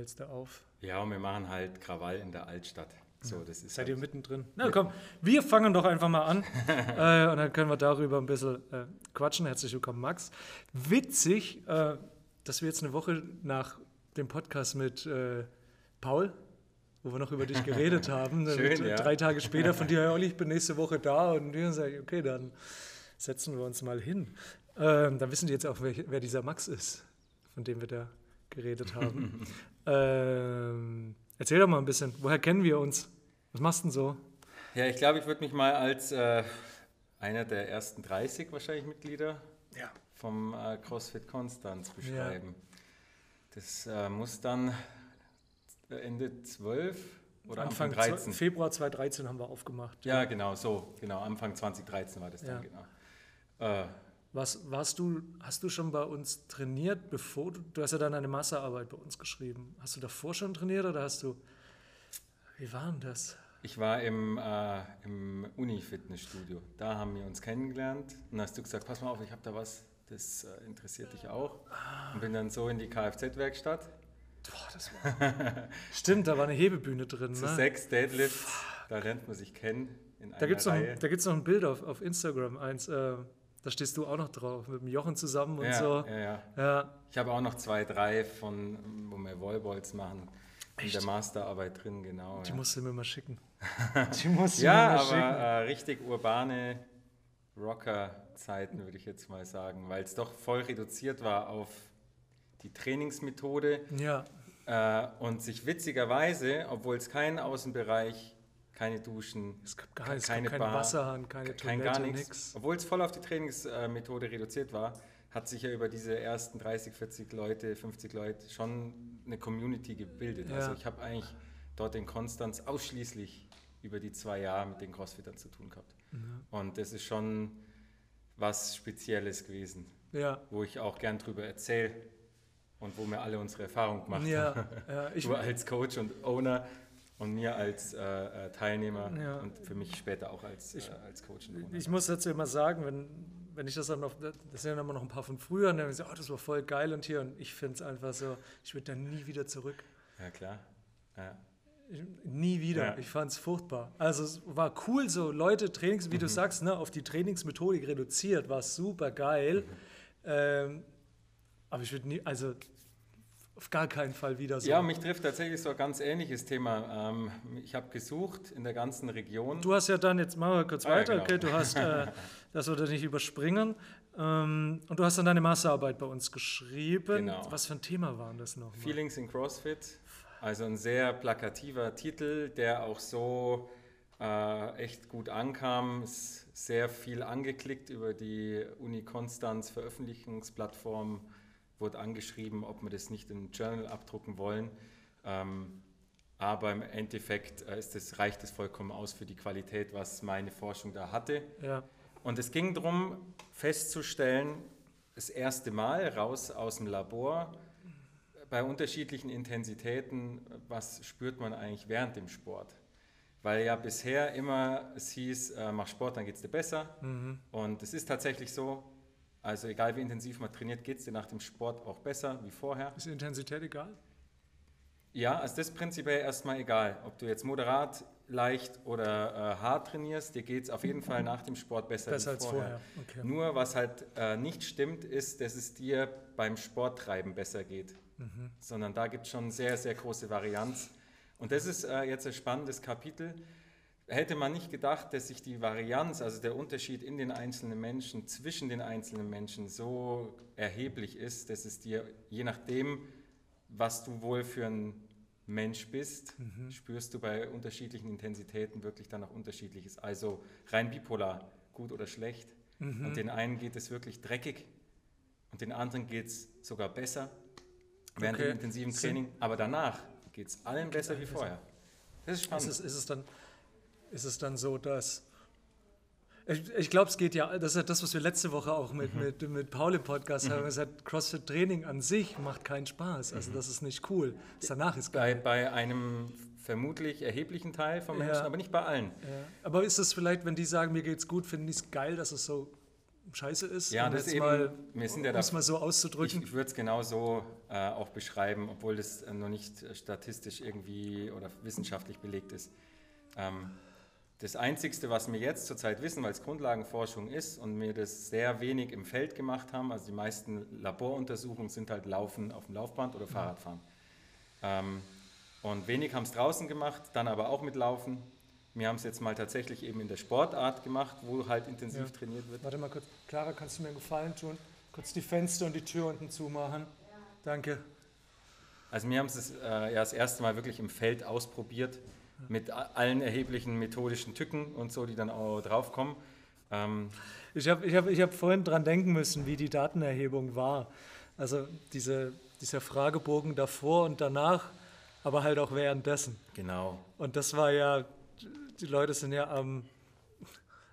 fällst du auf. Ja, und wir machen halt Krawall in der Altstadt. So, das ist Seid halt, ihr mittendrin? Na komm, wir fangen doch einfach mal an äh, und dann können wir darüber ein bisschen äh, quatschen. Herzlich willkommen, Max. Witzig, äh, dass wir jetzt eine Woche nach dem Podcast mit äh, Paul, wo wir noch über dich geredet haben, Schön, mit, ja. drei Tage später von dir, Olli, ich bin nächste Woche da und wir sagen, okay, dann setzen wir uns mal hin. Ähm, dann wissen die jetzt auch, wer, wer dieser Max ist, von dem wir da geredet haben. Ähm, erzähl doch mal ein bisschen, woher kennen wir uns? Was machst du denn so? ja, ich glaube, ich würde mich mal als äh, einer der ersten 30 wahrscheinlich Mitglieder Ja. vom äh, CrossFit Konstanz beschreiben. Das äh, muss dann Ende 12 oder Anfang, Anfang 13. Februar 2013 haben wir aufgemacht. Ja, genau, so, genau, Anfang 2013 war das dann, Ja. genau. Was, warst du, hast du schon bei uns trainiert, bevor du, du hast ja dann eine Massearbeit bei uns geschrieben. Hast du davor schon trainiert oder hast du, wie war denn das? Ich war im, äh, im Uni-Fitnessstudio. Da haben wir uns kennengelernt. Und dann hast du gesagt, pass mal auf, ich habe da was, das äh, interessiert dich auch. Und bin dann so in die Kfz-Werkstatt. Boah, das war, stimmt, da war eine Hebebühne drin. Zu Ne? sechs Deadlifts. Da lernt man sich kennen. In Da gibt es noch, noch ein Bild auf, auf Instagram, eins, äh, da stehst du auch noch drauf, mit dem Jochen zusammen und ja, so. ja, ja. Ja, Ich habe auch noch zwei, drei von, wo wir Wallballs machen. In Echt? der Masterarbeit drin, genau. die ja. musst du mir mal schicken. Die musst du Ja, mir mal aber schicken. äh, richtig urbane Rocker-Zeiten, würde ich jetzt mal sagen, weil es doch voll reduziert war auf die Trainingsmethode Ja, äh, und sich witzigerweise, obwohl es keinen Außenbereich, keine Duschen, es gab gar es gab keinen Wasserhahn, keine kein Toilette, gar nichts, obwohl es voll auf die Trainingsmethode reduziert war, hat sich ja über diese ersten 30, 40 Leute, 50 Leute schon eine Community gebildet. Ja. Also ich habe eigentlich dort in Konstanz ausschließlich über die zwei Jahre mit den Crossfittern zu tun gehabt. Und das ist schon was Spezielles gewesen, Ja, wo ich auch gern drüber erzähle und wo wir alle unsere Erfahrung gemacht ja, haben. ja du als Coach und Owner und mir als äh, äh, Teilnehmer Ja. und für mich später auch als, äh, als Coach. Ich muss dazu immer sagen, wenn, wenn ich das dann noch, das sind ja immer noch ein paar von früher, und dann sagen, oh, das war voll geil und hier, und ich finde es einfach so, ich würde da nie wieder zurück. ja, klar. Ja. Ich, nie wieder. Ja. Ich fand es furchtbar. Also es war cool, so Leute, Trainings, wie du sagst, ne, auf die Trainingsmethodik reduziert, war super geil. Ähm, aber ich würde nie, also auf gar keinen Fall wieder so. Ja, mich trifft tatsächlich so ein ganz ähnliches Thema. Ähm, ich habe gesucht in der ganzen Region. Du hast ja dann, jetzt machen wir kurz Ah, ja, weiter, genau. okay, du hast, äh, das wir nicht überspringen, ähm, und du hast dann deine Masterarbeit bei uns geschrieben. Genau. Was für ein Thema war denn das noch? Feelings in CrossFit. Also ein sehr plakativer Titel, der auch so äh, echt gut ankam. Ist sehr viel angeklickt über die Uni Konstanz Veröffentlichungsplattform. Wurde angeschrieben, ob wir das nicht im Journal abdrucken wollen. Ähm, aber im Endeffekt äh, ist das, reicht es vollkommen aus für die Qualität, was meine Forschung da hatte. Ja, Und es ging darum, festzustellen, das erste Mal raus aus dem Labor, bei unterschiedlichen Intensitäten, was spürt man eigentlich während dem Sport? Weil ja bisher immer es hieß, äh, mach Sport, dann geht es dir besser. Und es ist tatsächlich so, also egal wie intensiv man trainiert, geht es dir nach dem Sport auch besser wie vorher. ist die Intensität egal? Ja, also das ist prinzipiell erstmal egal, ob du jetzt moderat, leicht oder äh, hart trainierst, dir geht es auf jeden Fall nach dem Sport besser, Besser als vorher. vorher. Okay. Nur was halt äh, nicht stimmt, ist, dass es dir beim Sporttreiben besser geht. Mhm. Sondern da gibt es schon sehr, sehr große Varianz. Und das ist äh, jetzt ein spannendes Kapitel. Hätte man nicht gedacht, dass sich die Varianz, also der Unterschied in den einzelnen Menschen, zwischen den einzelnen Menschen so erheblich ist, dass es dir, je nachdem, was du wohl für ein Mensch bist, Mhm. spürst du bei unterschiedlichen Intensitäten wirklich dann auch unterschiedliches. Also rein bipolar, gut oder schlecht. Mhm. Und den einen geht es wirklich dreckig und den anderen geht es sogar besser während Okay. dem intensiven Training. Aber danach geht es allen besser wie vorher. Das ist Ist spannend. es, ist, es dann, ist es dann so, dass. Ich, ich glaube, es geht ja, das ist ja das, was wir letzte Woche auch mit, Mhm. mit, mit Paul im Podcast haben gesagt, CrossFit-Training an sich macht keinen Spaß. Mhm. Also das ist nicht cool. Das danach ist bei, geil. bei einem vermutlich erheblichen Teil von Ja. Menschen, aber nicht bei allen. Ja. Aber ist es vielleicht, wenn die sagen, mir geht's gut, finden die es geil, dass es so scheiße ist. Ja, das jetzt eben, mal, wir sind ja da- mal so Ich, auszudrücken. ich würde es genau so äh, auch beschreiben, obwohl das äh, noch nicht äh, statistisch irgendwie oder wissenschaftlich belegt ist. Ähm, das Einzigste, was wir jetzt zurzeit wissen, weil es Grundlagenforschung ist und wir das sehr wenig im Feld gemacht haben, also die meisten Laboruntersuchungen sind halt Laufen auf dem Laufband oder Fahrradfahren. Ähm, und wenig haben es draußen gemacht, dann aber auch mit Laufen. Wir haben es jetzt mal tatsächlich eben in der Sportart gemacht, wo halt intensiv Ja. trainiert wird. Warte mal kurz. Clara, kannst du mir einen Gefallen tun? Kurz die Fenster und die Tür unten zumachen. Danke. Also wir haben es äh, ja das erste Mal wirklich im Feld ausprobiert mit allen erheblichen methodischen Tücken und so, die dann auch draufkommen. Ähm, Ich habe ich hab, ich hab vorhin dran denken müssen, wie die Datenerhebung war. Also diese, dieser Fragebogen davor und danach, aber halt auch währenddessen. genau. Und das war ja, die Leute sind ja am,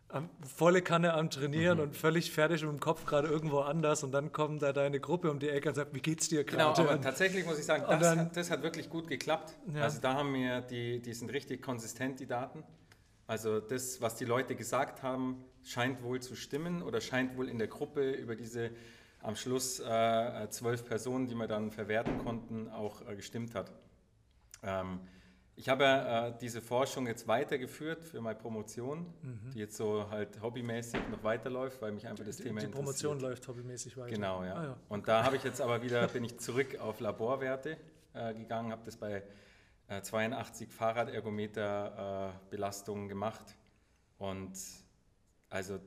am volle Kanne am Trainieren und völlig fertig im Kopf gerade irgendwo anders und dann kommt da deine Gruppe um die Ecke und sagt, wie geht's dir Genau, gerade? aber Und- tatsächlich muss ich sagen, das, dann- hat, das hat wirklich gut geklappt. Ja. Also da haben wir, die, die sind richtig konsistent, die Daten. Also das, was die Leute gesagt haben, scheint wohl zu stimmen oder scheint wohl in der Gruppe über diese am Schluss äh, zwölf Personen, die wir dann verwerten konnten, auch äh, gestimmt hat. Ähm, ich habe äh, diese Forschung jetzt weitergeführt für meine Promotion, die jetzt so halt hobbymäßig noch weiterläuft, weil mich einfach das die, Thema die Promotion interessiert. läuft hobbymäßig weiter. Genau, ja. Ah, ja. Und da habe ich jetzt aber wieder, bin ich zurück auf Laborwerte äh, gegangen, habe das bei äh, 82 Fahrradergometer äh, Belastungen gemacht. Und also,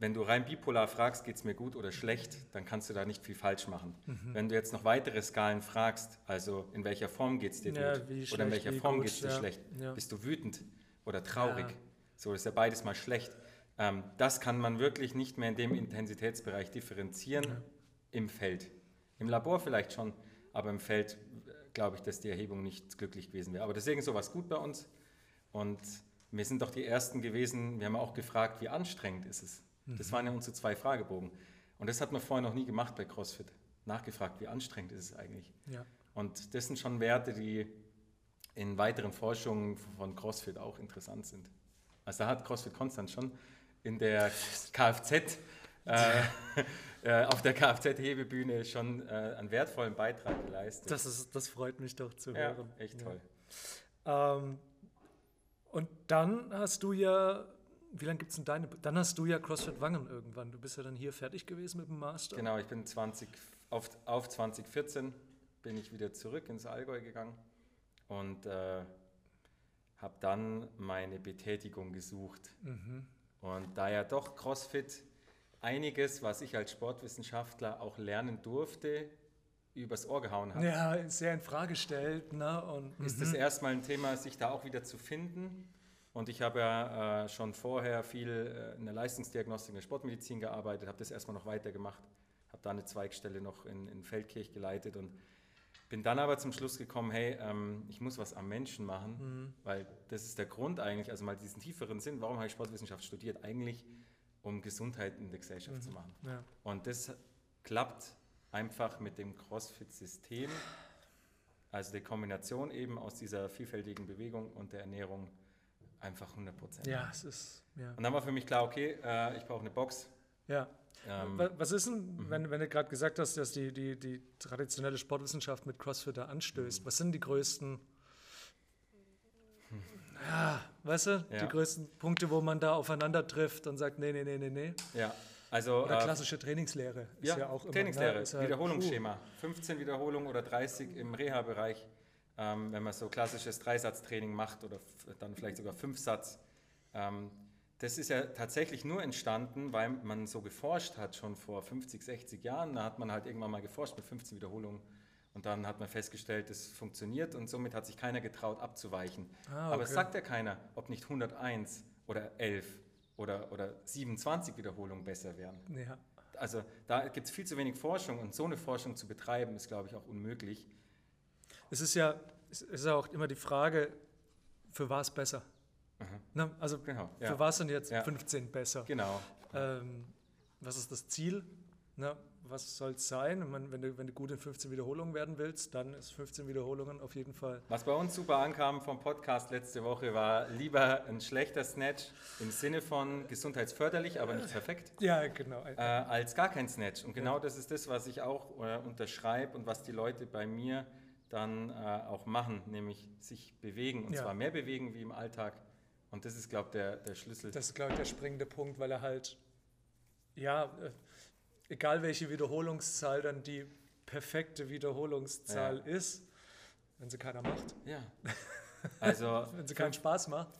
wenn du rein bipolar fragst, geht es mir gut oder schlecht, dann kannst du da nicht viel falsch machen. Mhm. Wenn du jetzt noch weitere Skalen fragst, also in welcher Form geht es dir Ja, gut oder in welcher Form geht es dir ja, schlecht, ja. bist du wütend oder traurig, so ist ja beides mal schlecht. Ähm, das kann man wirklich nicht mehr in dem Intensitätsbereich differenzieren im Feld. Im Labor vielleicht schon, aber im Feld äh, glaube ich, dass die Erhebung nicht glücklich gewesen wäre. Aber deswegen sowas gut bei uns. Und wir sind doch die Ersten gewesen, wir haben auch gefragt, wie anstrengend ist es. Das waren ja unsere zwei Fragebogen. Und das hat man vorher noch nie gemacht bei CrossFit. Nachgefragt, wie anstrengend ist es eigentlich. Ja. Und das sind schon Werte, die in weiteren Forschungen von CrossFit auch interessant sind. Also da hat CrossFit Konstanz schon in der Kfz, äh, äh, auf der Kfz-Hebebühne schon äh, einen wertvollen Beitrag geleistet. Das, ist, das freut mich doch zu ja, hören. echt Ja. toll. Ähm, und dann hast du ja, wie lange gibt es denn deine, dann hast du ja CrossFit Wangen irgendwann. Du bist ja dann hier fertig gewesen mit dem Master. Genau, ich bin 20, auf, auf 2014 bin ich wieder zurück ins Allgäu gegangen und äh, habe dann meine Betätigung gesucht. Mhm. Und da ja doch CrossFit einiges, was ich als Sportwissenschaftler auch lernen durfte, übers Ohr gehauen hat, Ja, sehr in Frage stellt. Ne? Und, ist es erstmal ein Thema, sich da auch wieder zu finden. Und ich habe ja äh, schon vorher viel äh, in der Leistungsdiagnostik, in der Sportmedizin gearbeitet, habe das erstmal noch weitergemacht, habe da eine Zweigstelle noch in, in Feldkirch geleitet und bin dann aber zum Schluss gekommen, hey, ähm, ich muss was am Menschen machen, Mhm. weil das ist der Grund eigentlich, also mal diesen tieferen Sinn, warum habe ich Sportwissenschaft studiert? Eigentlich, um Gesundheit in der Gesellschaft zu machen. ja. Und das klappt einfach mit dem CrossFit-System, also die Kombination eben aus dieser vielfältigen Bewegung und der Ernährung einfach 100 Prozent. ja, es ist, ja. Und dann war für mich klar, okay, äh, ich brauche eine Box. ja. Ähm, Wa- Was ist denn, Mhm. wenn, wenn du gerade gesagt hast, dass die, die, die traditionelle Sportwissenschaft mit CrossFit da Mhm. anstößt? Was sind die größten, ja, weißt du, Ja. die größten Punkte, wo man da aufeinander trifft und sagt, nee, nee, nee, nee, nee? ja, also Oder äh, klassische Trainingslehre ist ja, ja, auch immer. Trainingslehre, ne, ist ja- Wiederholungsschema, 15 Wiederholungen oder 30 im Reha-Bereich, ähm, wenn man so klassisches Dreisatztraining macht oder dann vielleicht sogar Fünfsatz. Ähm, das ist ja tatsächlich nur entstanden, weil man so geforscht hat, schon vor 50, 60 Jahren. Da hat man halt irgendwann mal geforscht mit 15 Wiederholungen und dann hat man festgestellt, es funktioniert und somit hat sich keiner getraut abzuweichen. Ah, Aber es okay. sagt ja keiner, ob nicht 101 oder 11 oder, oder 27 Wiederholungen besser wären. Ja. Also da gibt es viel zu wenig Forschung und so eine Forschung zu betreiben, ist, glaube ich, auch unmöglich. Es ist ja, es ist auch immer die Frage, für was besser? Ne? Also Genau, ja. für was sind jetzt Ja. 15 besser? Genau. Ähm, was ist das Ziel? Ne? was soll es sein? meine, wenn, du, wenn du gut in 15 Wiederholungen werden willst, dann ist 15 Wiederholungen auf jeden Fall. Was bei uns super ankam vom Podcast letzte Woche war lieber ein schlechter Snatch im Sinne von gesundheitsförderlich, aber nicht perfekt. Ja, genau. Äh, als gar kein Snatch. Und genau ja. das ist das, was ich auch äh, unterschreibe und was die Leute bei mir dann äh, auch machen, nämlich sich bewegen. Und ja. zwar mehr bewegen wie im Alltag. Und das ist, glaube ich, der, der Schlüssel. Das ist, glaube ich, der springende Punkt, weil er halt, ja, äh, egal welche Wiederholungszahl dann die perfekte Wiederholungszahl ja. ist, wenn sie keiner macht. Ja. Also, wenn sie keinen Spaß macht.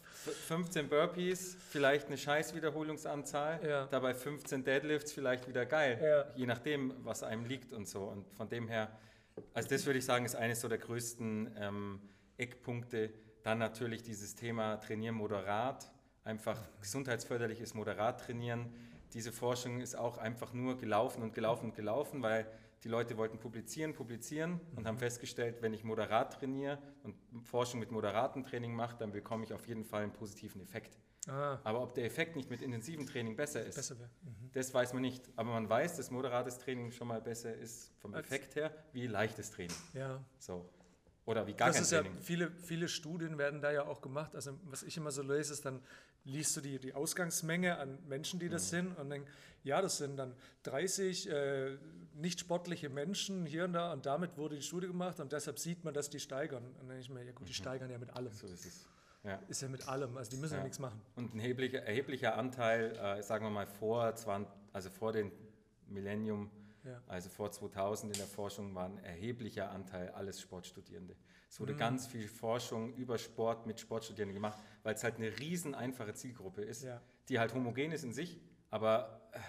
15 Burpees, vielleicht eine scheiß Wiederholungsanzahl, ja. dabei 15 Deadlifts, vielleicht wieder geil. Ja. Je nachdem, was einem liegt und so. Und von dem her, also das würde ich sagen, ist eines so der größten ähm, Eckpunkte. Dann natürlich dieses Thema Trainieren moderat, einfach gesundheitsförderlich ist moderat trainieren diese Forschung ist auch einfach nur gelaufen und gelaufen und gelaufen, weil die Leute wollten publizieren, publizieren und haben mhm. festgestellt, wenn ich moderat trainiere und Forschung mit moderatem Training mache, dann bekomme ich auf jeden Fall einen positiven Effekt. Ah. Aber ob der Effekt nicht mit intensivem Training besser ist, besser mhm. das weiß man nicht. Aber man weiß, dass moderates Training schon mal besser ist vom Als Effekt her wie leichtes Training. Ja. So. Oder wie gar das kein ist Training. Ja, viele, viele Studien werden da ja auch gemacht. Also was ich immer so lese, ist dann liest du die, die Ausgangsmenge an Menschen, die das mhm. sind und denkst, ja, das sind dann 30 äh, nicht sportliche Menschen hier und da und damit wurde die Studie gemacht und deshalb sieht man, dass die steigern. Und dann denke ich mir, ja gut, die mhm. steigern ja mit allem. So ist es. Ja. Ist ja mit allem, also die müssen ja, ja nichts machen. Und ein erheblicher, erheblicher Anteil, äh, sagen wir mal vor, 20, also vor dem Millennium, ja. also vor 2000 in der Forschung, war ein erheblicher Anteil alles Sportstudierende. Es wurde mhm. ganz viel Forschung über Sport mit Sportstudierenden gemacht, weil es halt eine riesen einfache Zielgruppe ist, die halt homogen ist in sich, aber äh,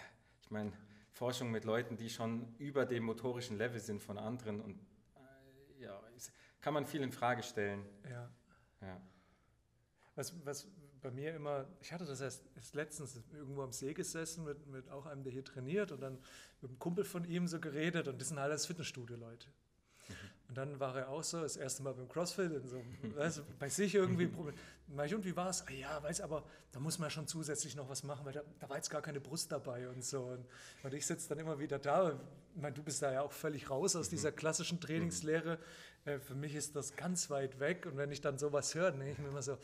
ich meine, Forschung mit Leuten, die schon über dem motorischen Level sind von anderen und äh, ja, kann man viel in Frage stellen. Ja. ja. Was, was bei mir immer, ich hatte das erst, erst letztens irgendwo am See gesessen mit, mit auch einem, der hier trainiert und dann mit einem Kumpel von ihm so geredet und das sind alles Fitnessstudio-Leute. Und dann war er auch so, das erste Mal beim CrossFit, in so, weißt, bei sich irgendwie ein Problem. ich, und wie war es? Ah, ja, weiß aber, da muss man schon zusätzlich noch was machen, weil da, da war jetzt gar keine Brust dabei und so. Und, und ich sitze dann immer wieder da. Ich meine, du bist da ja auch völlig raus aus dieser klassischen Trainingslehre. Äh, für mich ist das ganz weit weg. Und wenn ich dann sowas höre, denke ich mir immer so,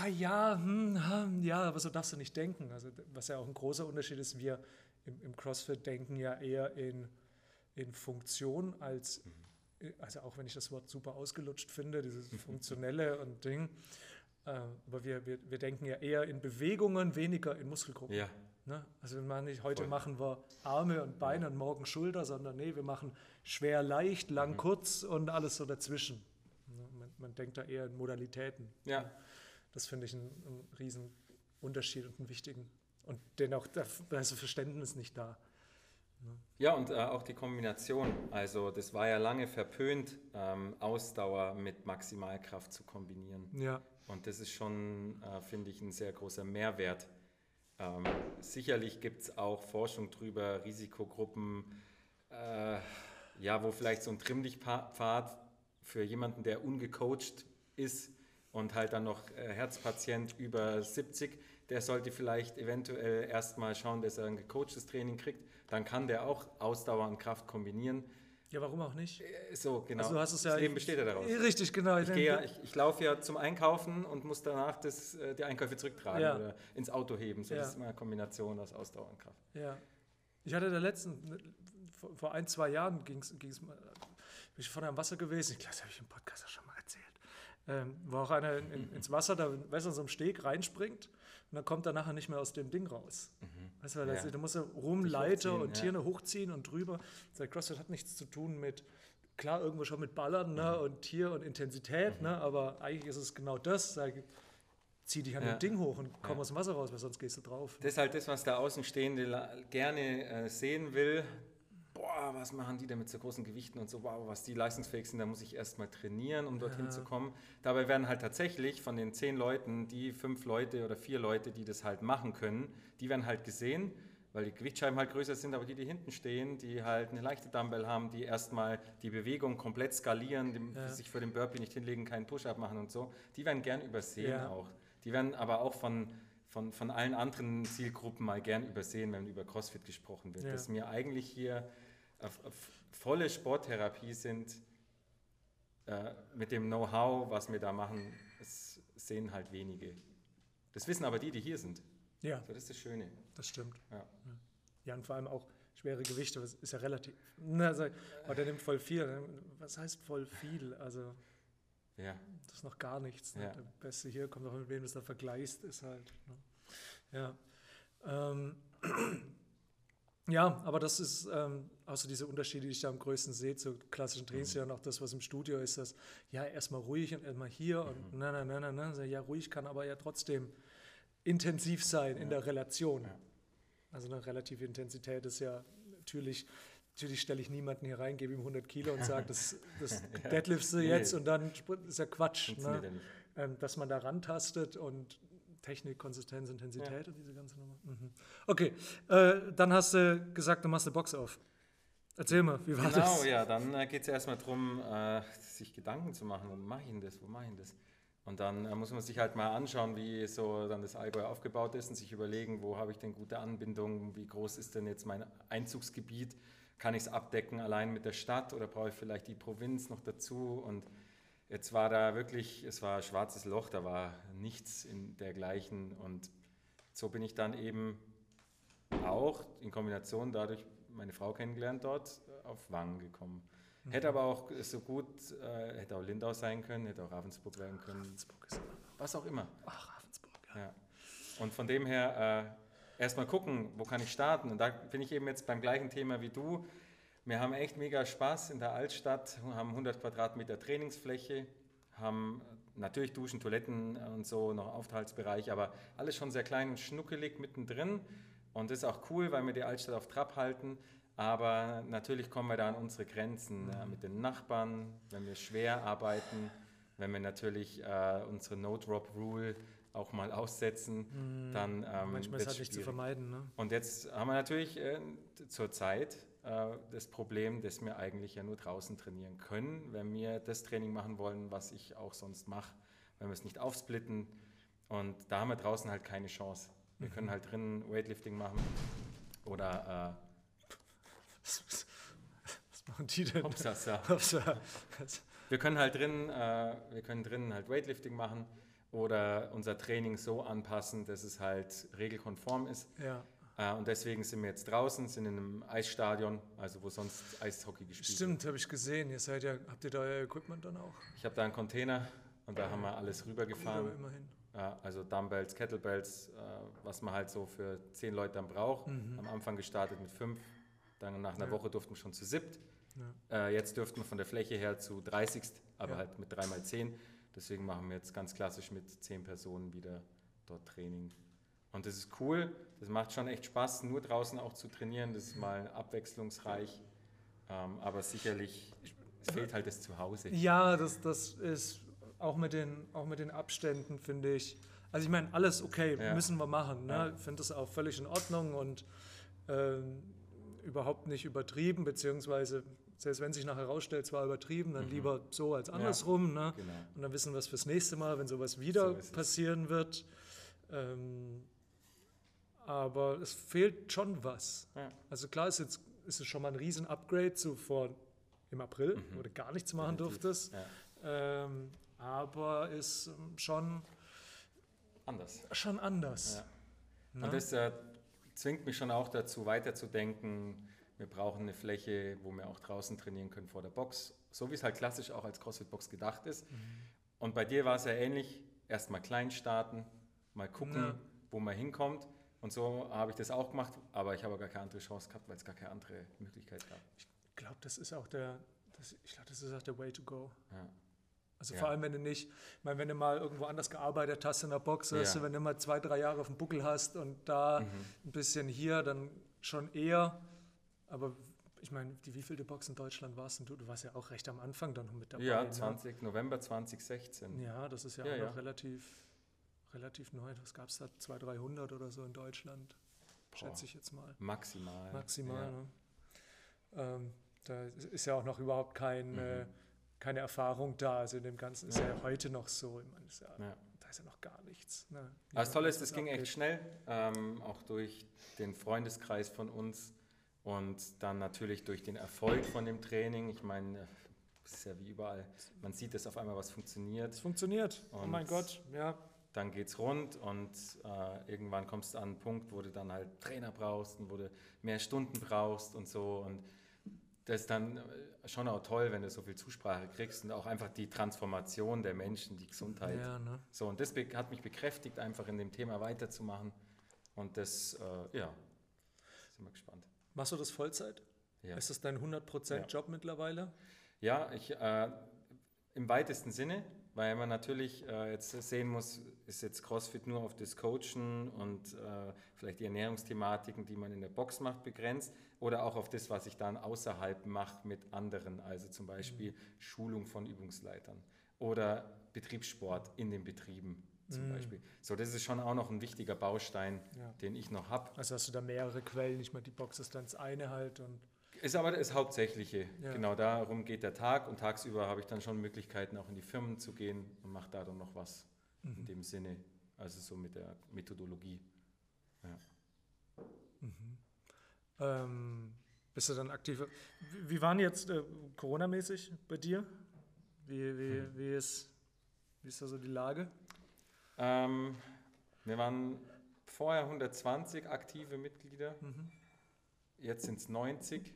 ah ja, hm, hm, ja, aber so darfst du nicht denken. Also, was ja auch ein großer Unterschied ist, wir im, im CrossFit denken ja eher in, in Funktion als also auch wenn ich das Wort super ausgelutscht finde, dieses Funktionelle und Ding, äh, aber wir, wir, wir denken ja eher in Bewegungen, weniger in Muskelgruppen. Ja. Ne? Also wir machen nicht, heute Voll. machen wir Arme und Beine ja. und morgen Schulter, sondern nee, wir machen schwer, leicht, lang, mhm. kurz und alles so dazwischen. Ne? Man, man, denkt da eher in Modalitäten. Ja. Das finde ich einen, einen riesen Unterschied und einen wichtigen. Und dennoch, da ist Verständnis nicht da. Ja, und äh, auch die Kombination. Also das war ja lange verpönt, ähm, Ausdauer mit Maximalkraft zu kombinieren. Ja. Und das ist schon, äh, finde ich, ein sehr großer Mehrwert. Ähm, sicherlich gibt es auch Forschung drüber, Risikogruppen, äh, ja, wo vielleicht so ein Trimm-dich-Pfad für jemanden, der ungecoacht ist und halt dann noch äh, Herzpatient über 70, der sollte vielleicht eventuell erstmal schauen, dass er ein gecoachtes Training kriegt dann kann der auch Ausdauer und Kraft kombinieren. Ja, warum auch nicht? Äh, so, genau. Also du hast es ja, das Leben besteht ja daraus. Richtig, genau. Ich, ja, ich, ich laufe ja zum Einkaufen und muss danach das, äh, die Einkäufe zurücktragen ja. oder ins Auto heben. So, ja. Das ist immer eine Kombination aus Ausdauer und Kraft. Ja. Ich hatte da letzten, vor, vor ein, zwei Jahren ging es, bin ich vorne am Wasser gewesen. Ich glaube, das habe ich im Podcast auch schon mal. Ähm, wo auch einer in, in, ins Wasser, da weißt du, so einem Steg reinspringt und dann kommt er nachher nicht mehr aus dem Ding raus. Mhm. Weißt du, weil ja. da muss er rumleiter und Tiere ja. hochziehen und drüber. Der CrossFit hat nichts zu tun mit, klar, irgendwo schon mit Ballern ne, mhm. und Tier und Intensität, mhm. ne, aber eigentlich ist es genau das. Sag, zieh dich an ja. dem Ding hoch und komm ja. aus dem Wasser raus, weil sonst gehst du drauf. Das ist halt das, was der Außenstehende gerne äh, sehen will boah, was machen die denn mit so großen Gewichten und so, wow, was die leistungsfähig sind, da muss ich erst mal trainieren, um dorthin ja. zu kommen. Dabei werden halt tatsächlich von den zehn Leuten, die fünf Leute oder vier Leute, die das halt machen können, die werden halt gesehen, weil die Gewichtsscheiben halt größer sind, aber die, die hinten stehen, die halt eine leichte Dumbbell haben, die erstmal die Bewegung komplett skalieren, die ja. sich für den Burpee nicht hinlegen, keinen Push-Up machen und so, die werden gern übersehen ja. auch. Die werden aber auch von von, von allen anderen Zielgruppen mal gern übersehen, wenn über CrossFit gesprochen wird. Ja. Dass wir eigentlich hier volle Sporttherapie sind, äh, mit dem Know-how, was wir da machen, es sehen halt wenige. Das wissen aber die, die hier sind. Ja, So, das ist das Schöne. das stimmt. Ja. Ja, und vor allem auch schwere Gewichte, das ist ja relativ. Na, sag- aber der nimmt voll viel. Was heißt voll viel? Also, Ja. das ist noch gar nichts. Ne? Ja. Der Beste hier kommt auch mit wem du es da vergleichst, ist halt. Ne? Ja. Ähm, ja, aber das ist ähm, auch so diese Unterschiede, die ich da am größten sehe zu klassischen Trainings und auch das, was im Studio ist, dass ja erstmal ruhig und erstmal hier und na, na, na, na, na. So, Ja, ruhig kann aber ja trotzdem intensiv sein in der Relation. Ja. Also eine relative Intensität ist ja natürlich, natürlich stelle ich niemanden hier rein, gebe ihm 100 Kilo und sage, das, das Ja. deadliftst du Nee. jetzt und dann ist ja Quatsch. Ne? ja. Ähm, dass man da rantastet und Technik, Konsistenz, Intensität und diese ganze Nummer. Mhm. Okay, äh, dann hast du gesagt, du machst eine Box auf. Erzähl mal, wie war Genau, das? ja, dann äh, geht es erstmal darum, äh, sich Gedanken zu machen, wo mache ich denn das, wo mache ich denn das? Und dann äh, muss man sich halt mal anschauen, wie so dann das Allgäu aufgebaut ist und sich überlegen, wo habe ich denn gute Anbindung, wie groß ist denn jetzt mein Einzugsgebiet, kann ich es abdecken allein mit der Stadt oder brauche ich vielleicht die Provinz noch dazu? Und jetzt war da wirklich, es war ein schwarzes Loch, da war nichts in dergleichen und so bin ich dann eben auch in Kombination dadurch meine Frau kennengelernt dort äh, auf Wangen gekommen. Hätte aber auch so gut, äh, hätte auch Lindau sein können, hätte auch Ravensburg werden können, Ravensburg ist was auch immer. Ach, Ravensburg, ja. Ja. Und von dem her äh, erstmal gucken, wo kann ich starten. Und da bin ich eben jetzt beim gleichen Thema wie du. Wir haben echt mega Spaß in der Altstadt, haben 100 Quadratmeter Trainingsfläche, haben natürlich Duschen, Toiletten und so, noch Aufenthaltsbereich, aber alles schon sehr klein und schnuckelig mittendrin. Und das ist auch cool, weil wir die Altstadt auf Trab halten. Aber natürlich kommen wir da an unsere Grenzen äh, mit den Nachbarn, wenn wir schwer arbeiten, wenn wir natürlich äh, unsere No-Drop-Rule auch mal aussetzen, dann ähm, Manchmal ist halt nicht zu vermeiden. Ne? Und jetzt haben wir natürlich äh, zurzeit äh, das Problem, dass wir eigentlich ja nur draußen trainieren können, wenn wir das Training machen wollen, was ich auch sonst mache, wenn wir es nicht aufsplitten. Und da haben wir draußen halt keine Chance. Wir können halt drinnen Weightlifting machen oder Was, was machen die denn? äh, Hopsasa. Hopsa. Wir können halt drinnen, äh, wir können drinnen halt Weightlifting machen oder unser Training so anpassen, dass es halt regelkonform ist. ja, Äh, und deswegen sind wir jetzt draußen, sind in einem Eisstadion, also wo sonst Eishockey gespielt wird. stimmt, habe ich gesehen. Ihr seid ja, habt ihr da euer Equipment dann auch? Ich habe da einen Container und da haben wir alles Cool, rübergefahren. immerhin. Ja, also Dumbbells, Kettlebells, äh, was man halt so für zehn Leute dann braucht. Am Anfang gestartet mit fünf, dann nach einer Ja. Woche durften wir schon zu siebt. Ja. Äh, jetzt dürften wir von der Fläche her zu 30, aber Ja. halt mit 3x10. Deswegen machen wir jetzt ganz klassisch mit 10 Personen wieder dort Training. Und das ist cool, das macht schon echt Spaß, nur draußen auch zu trainieren. Das ist mal abwechslungsreich, ähm, aber sicherlich, es fehlt halt das Zuhause. Ja, das, das ist auch mit den, auch mit den Abständen, finde ich. Also ich meine, alles okay, Ja. müssen wir machen. Ne? Ja. Ich finde das auch völlig in Ordnung und ähm, überhaupt nicht übertrieben, beziehungsweise selbst wenn sich nachher herausstellt, zwar übertrieben, dann lieber so als andersrum. Ne? Genau. Und dann wissen wir es fürs nächste Mal, wenn sowas wieder So passieren wird. Ähm, aber es fehlt schon was. Ja. Also klar ist jetzt ist es schon mal ein riesen Upgrade zu vor im April, wo du gar nichts machen Mhm. Definitiv. durftest. Ja. Ähm, aber ist ähm, schon, Anders. schon anders. Ja. Ne? Und das äh, zwingt mich schon auch dazu, weiterzudenken. Wir brauchen eine Fläche, wo wir auch draußen trainieren können vor der Box, so wie es halt klassisch auch als CrossFit-Box gedacht ist. Mhm. Und bei dir war es ja ähnlich. Erstmal klein starten, mal gucken, Ja. wo man hinkommt. Und so habe ich das auch gemacht, aber ich habe gar keine andere Chance gehabt, weil es gar keine andere Möglichkeit gab. Ich glaube, das ist auch der, das, ich glaube, das ist auch der Way to go. Ja. Also Ja. vor allem, wenn du nicht, ich meine, wenn du mal irgendwo anders gearbeitet hast in der Box, weißt Ja. du, wenn du mal zwei, drei Jahre auf dem Buckel hast und da Mhm. ein bisschen hier, dann schon eher. Aber ich meine, die wievielte Box in Deutschland warst du? Du warst ja auch recht am Anfang dann noch mit dabei. Ja, ne? 20, November 2016. Ja, das ist ja, Ja, auch noch relativ, relativ neu. Was gab es da? 200, 300 oder so in Deutschland, schätze ich jetzt mal. Maximal. Maximal. Ja. Ne? Ähm, da ist ja auch noch überhaupt kein, Mhm. äh, keine Erfahrung da. Also in dem Ganzen ist ja, heute noch so. Ich meine, ist ja, Ja. Da weiß ja noch gar nichts. Ne? Ja, das Tolle ist, es ging echt schnell, ähm, auch durch den Freundeskreis von uns und dann natürlich durch den Erfolg von dem Training. Ich meine, es ist ja wie überall, man sieht, dass auf einmal was funktioniert. Es funktioniert, Und oh mein Gott, ja. Dann geht's rund und äh, irgendwann kommst du an einen Punkt, wo du dann halt Trainer brauchst und wo du mehr Stunden brauchst und so. Und das ist dann äh, schon auch toll, wenn du so viel Zusprache kriegst und auch einfach die Transformation der Menschen, die Gesundheit. Ja, ne? So, und das hat mich bekräftigt, einfach in dem Thema weiterzumachen. Und das, äh, ja, sind wir gespannt. Machst du das Vollzeit? Ja. Ist das dein 100% Ja. Job mittlerweile? Ja, ich, äh, im weitesten Sinne, weil man natürlich äh, jetzt sehen muss, ist jetzt CrossFit nur auf das Coachen und äh, vielleicht die Ernährungsthematiken, die man in der Box macht, begrenzt oder auch auf das, was ich dann außerhalb mache mit anderen, also zum Beispiel Schulung von Übungsleitern oder Betriebssport in den Betrieben zum Beispiel. So, das ist schon auch noch ein wichtiger Baustein, Ja. den ich noch habe. Also hast du da mehrere Quellen, nicht mal die Box ist dann das eine halt und Ist aber das Hauptsächliche. Ja. Genau darum geht der Tag und tagsüber habe ich dann schon Möglichkeiten, auch in die Firmen zu gehen und mache da dann noch was Mhm. in dem Sinne, also so mit der Methodologie. Ja. ähm, bist du dann aktiv. Wie, wie waren jetzt äh, Corona-mäßig bei dir? Wie, wie, Hm. wie, ist, wie ist da so die Lage? Ähm, wir waren vorher 120 aktive Mitglieder, Mhm. Jetzt sind es 90.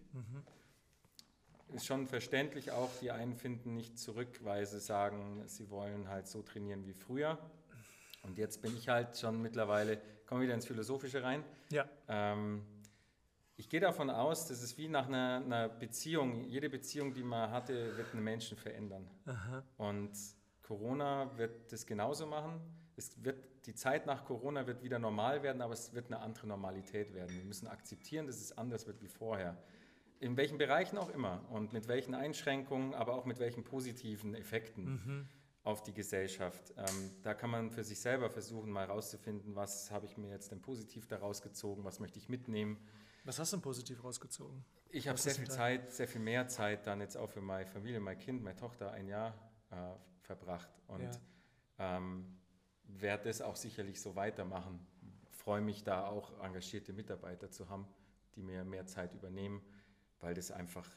Ist schon verständlich auch, die einen finden nicht zurück, weil sie sagen, sie wollen halt so trainieren wie früher. Und jetzt bin ich halt schon mittlerweile, komme wieder ins Philosophische rein. Ja, Ähm, ich gehe davon aus, dass es wie nach einer, einer Beziehung, jede Beziehung, die man hatte, wird einen Menschen verändern. aha. Und Corona wird das genauso machen. Es wird, die Zeit nach Corona wird wieder normal werden, aber es wird eine andere Normalität werden. Wir müssen akzeptieren, dass es anders wird wie vorher. In welchen Bereichen auch immer und mit welchen Einschränkungen, aber auch mit welchen positiven Effekten auf die Gesellschaft. Ähm, da kann man für sich selber versuchen, mal rauszufinden, was habe ich mir jetzt denn positiv daraus gezogen, was möchte ich mitnehmen. Was hast du denn positiv rausgezogen? Ich habe sehr viel? Zeit, sehr viel mehr Zeit dann jetzt auch für meine Familie, mein Kind, meine Tochter ein Jahr äh, verbracht und ähm, werde das auch sicherlich so weitermachen. Freue mich da auch engagierte Mitarbeiter zu haben, die mir mehr Zeit übernehmen, weil das einfach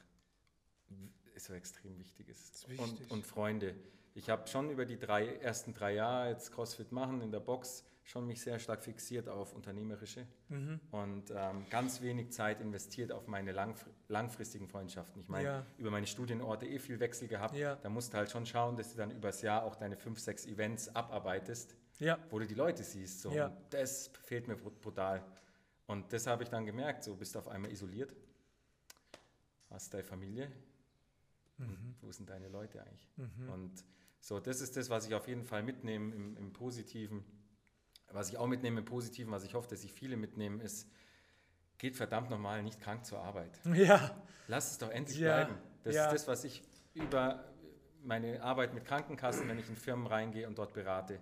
so extrem wichtig ist. ist wichtig. Und, und Freunde. Ich habe schon über die drei, ersten drei Jahre jetzt CrossFit machen in der Box schon mich sehr stark fixiert auf unternehmerische Mhm. und ähm, ganz wenig Zeit investiert auf meine langfr langfristigen Freundschaften. Ich meine, Ja. über meine Studienorte eh viel Wechsel gehabt. Ja. Da musst du halt schon schauen, dass du dann übers Jahr auch deine fünf, sechs Events abarbeitest, Ja, wo du die Leute siehst. So. Und das fehlt mir brut- brutal. Und das habe ich dann gemerkt, so bist du auf einmal isoliert, hast deine Familie, und wo sind deine Leute eigentlich? Und so, das ist das, was ich auf jeden Fall mitnehme im, im Positiven. Was ich auch mitnehme im Positiven, was ich hoffe, dass sich viele mitnehmen, ist, geht verdammt nochmal nicht krank zur Arbeit. ja, Lass es doch endlich Ja, bleiben. Das ja. ist das, was ich über meine Arbeit mit Krankenkassen, wenn ich in Firmen reingehe und dort berate,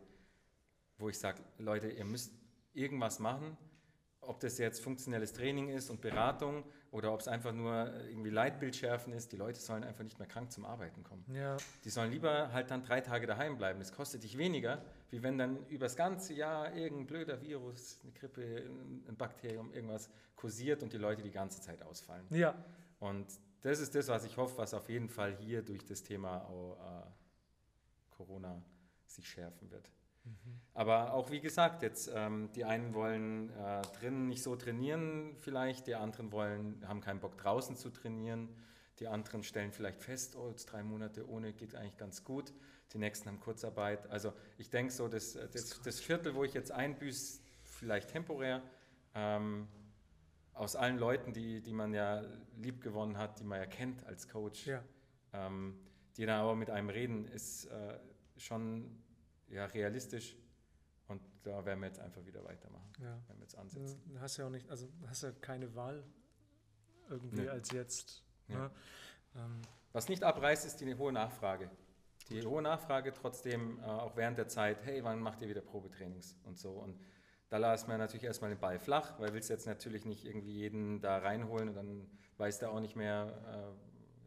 wo ich sage, Leute, ihr müsst irgendwas machen, ob das jetzt funktionelles Training ist und Beratung oder ob es einfach nur irgendwie Leitbild schärfen ist. Die Leute sollen einfach nicht mehr krank zum Arbeiten kommen. ja, Die sollen lieber halt dann drei Tage daheim bleiben. Das kostet dich weniger, wie wenn dann übers ganze Jahr irgendein blöder Virus, eine Grippe, ein ein Bakterium, irgendwas kursiert und die Leute die ganze Zeit ausfallen. ja. Und das ist das, was ich hoffe, was auf jeden Fall hier durch das Thema auch, äh, Corona sich schärfen wird. Aber auch wie gesagt, jetzt ähm, die einen wollen äh, drinnen nicht so trainieren, vielleicht, die anderen wollen, haben keinen Bock draußen zu trainieren, die anderen stellen vielleicht fest, oh, jetzt drei Monate ohne geht eigentlich ganz gut, die nächsten haben Kurzarbeit. Also ich denke so, das, das, das Viertel, wo ich jetzt einbüße, vielleicht temporär, ähm, aus allen Leuten, die, die man ja lieb gewonnen hat, die man ja kennt als Coach, ja. ähm, die dann aber mit einem reden, ist äh, schon ja, realistisch. Und da werden wir jetzt einfach wieder weitermachen. ja. Werden wir jetzt ansetzen. Du hast ja auch nicht, also hast ja keine Wahl irgendwie Nee. als jetzt. Ja. Ne? Ähm, Was nicht abreißt, ist die hohe Nachfrage. Die hohe Nachfrage trotzdem äh, auch während der Zeit, hey, wann macht ihr wieder Probetrainings und so. Und da lassen wir natürlich erstmal den Ball flach, weil willst jetzt natürlich nicht irgendwie jeden da reinholen und dann weiß der auch nicht mehr,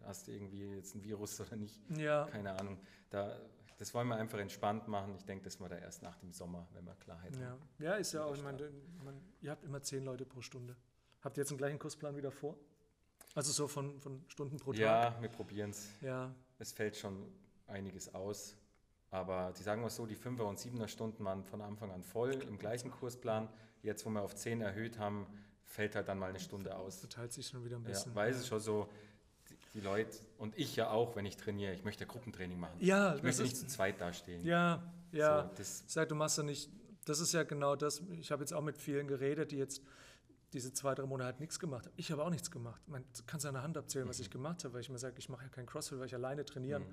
äh, hast du irgendwie jetzt ein Virus oder nicht. ja, Keine Ahnung. Da, das wollen wir einfach entspannt machen. Ich denke, das wir da erst nach dem Sommer, wenn wir Klarheit Ja, haben. ja ist ja auch, ich meine, man, ihr habt immer zehn Leute pro Stunde. Habt ihr jetzt den gleichen Kursplan wieder vor? Also so von, von Stunden pro Tag? Ja, wir probieren es. Ja, Es fällt schon einiges aus. Aber die sagen wir so, die 5er und 7er Stunden waren von Anfang an voll im gleichen Kursplan. Jetzt, wo wir auf 10 erhöht haben, fällt halt dann mal eine Stunde aus. verteilt sich schon wieder ein Ja, bisschen. weil es schon so, die, Leute und ich ja auch, wenn ich trainiere, ich möchte Gruppentraining machen. Ja, ich möchte ist- nicht zu zweit dastehen. Ja, ja. So, das, Sag, du machst ja nicht, das ist ja genau das. Ich habe jetzt auch mit vielen geredet, die jetzt diese zwei, drei Monate halt nichts gemacht haben. Ich habe auch nichts gemacht. Man kann der Hand abzählen, was ich gemacht habe, weil ich mir sage, ich mache ja kein Crossfit, weil ich alleine trainieren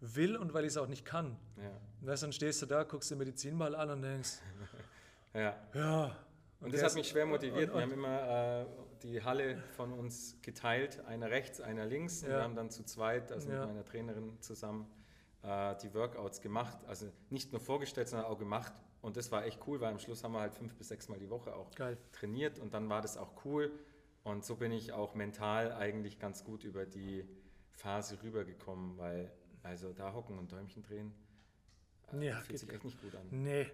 will und weil ich es auch nicht kann. ja, Und weißt, dann stehst du da, guckst den Medizinball an und denkst, ja. ja. Und der das hat mich schwer motiviert. und- wir haben immer äh, die Halle von uns geteilt, einer rechts, einer links. Und Ja. wir haben dann zu zweit, also Ja. mit meiner Trainerin zusammen, äh, die Workouts gemacht. Also nicht nur vorgestellt, sondern auch gemacht. Und das war echt cool, weil am Schluss haben wir halt fünf bis sechs Mal die Woche auch Geil. trainiert. Und dann war das auch cool. Und so bin ich auch mental eigentlich ganz gut über die Phase rübergekommen, weil also da hocken und Däumchen drehen, äh, Ja, fühlt sich echt nicht gut an. Nee,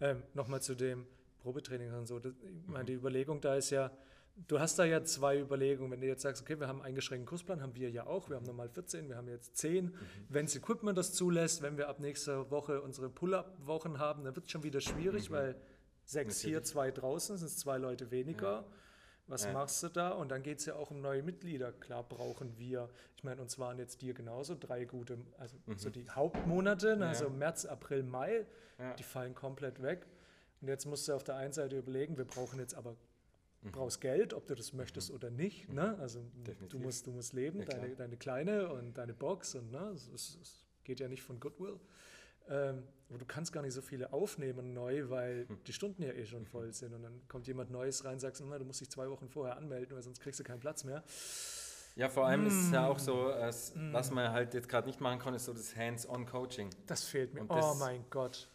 ähm, nochmal zu dem Probetraining und so. Das, ich meine, Mhm. die Überlegung da ist ja, du hast da ja zwei Überlegungen. Wenn du jetzt sagst, okay, wir haben einen eingeschränkten Kursplan, haben wir ja auch. Wir haben normal 14, wir haben jetzt 10. Mhm. Wenn das Equipment das zulässt, wenn wir ab nächster Woche unsere Pull-Up-Wochen haben, dann wird es schon wieder schwierig, weil sechs hier, Mhm. Natürlich. zwei draußen, sind es zwei Leute weniger. Was Ja. machst du da? Und dann geht es ja auch um neue Mitglieder. Klar brauchen wir, ich meine, uns waren jetzt dir genauso drei gute, also so die Hauptmonate, ne, Mhm. Ja. also März, April, Mai, Ja. die fallen komplett weg. Und jetzt musst du auf der einen Seite überlegen, wir brauchen jetzt aber, Mhm. brauchst Geld, ob du das möchtest oder nicht. Ne? Also du musst, du musst leben, Ja, deine, deine Kleine und deine Box und ne, es, es, es geht ja nicht von Goodwill. Ähm, aber du kannst gar nicht so viele aufnehmen neu, weil Hm. die Stunden ja eh schon voll sind. Und dann kommt jemand Neues rein, sagst, na, du musst dich zwei Wochen vorher anmelden, weil sonst kriegst du keinen Platz mehr. Ja, vor allem ist es ja Mm. auch so, äh, s- was man halt jetzt gerade nicht machen kann, ist so das Hands-on-Coaching. Das fehlt mir. Oh mein Gott.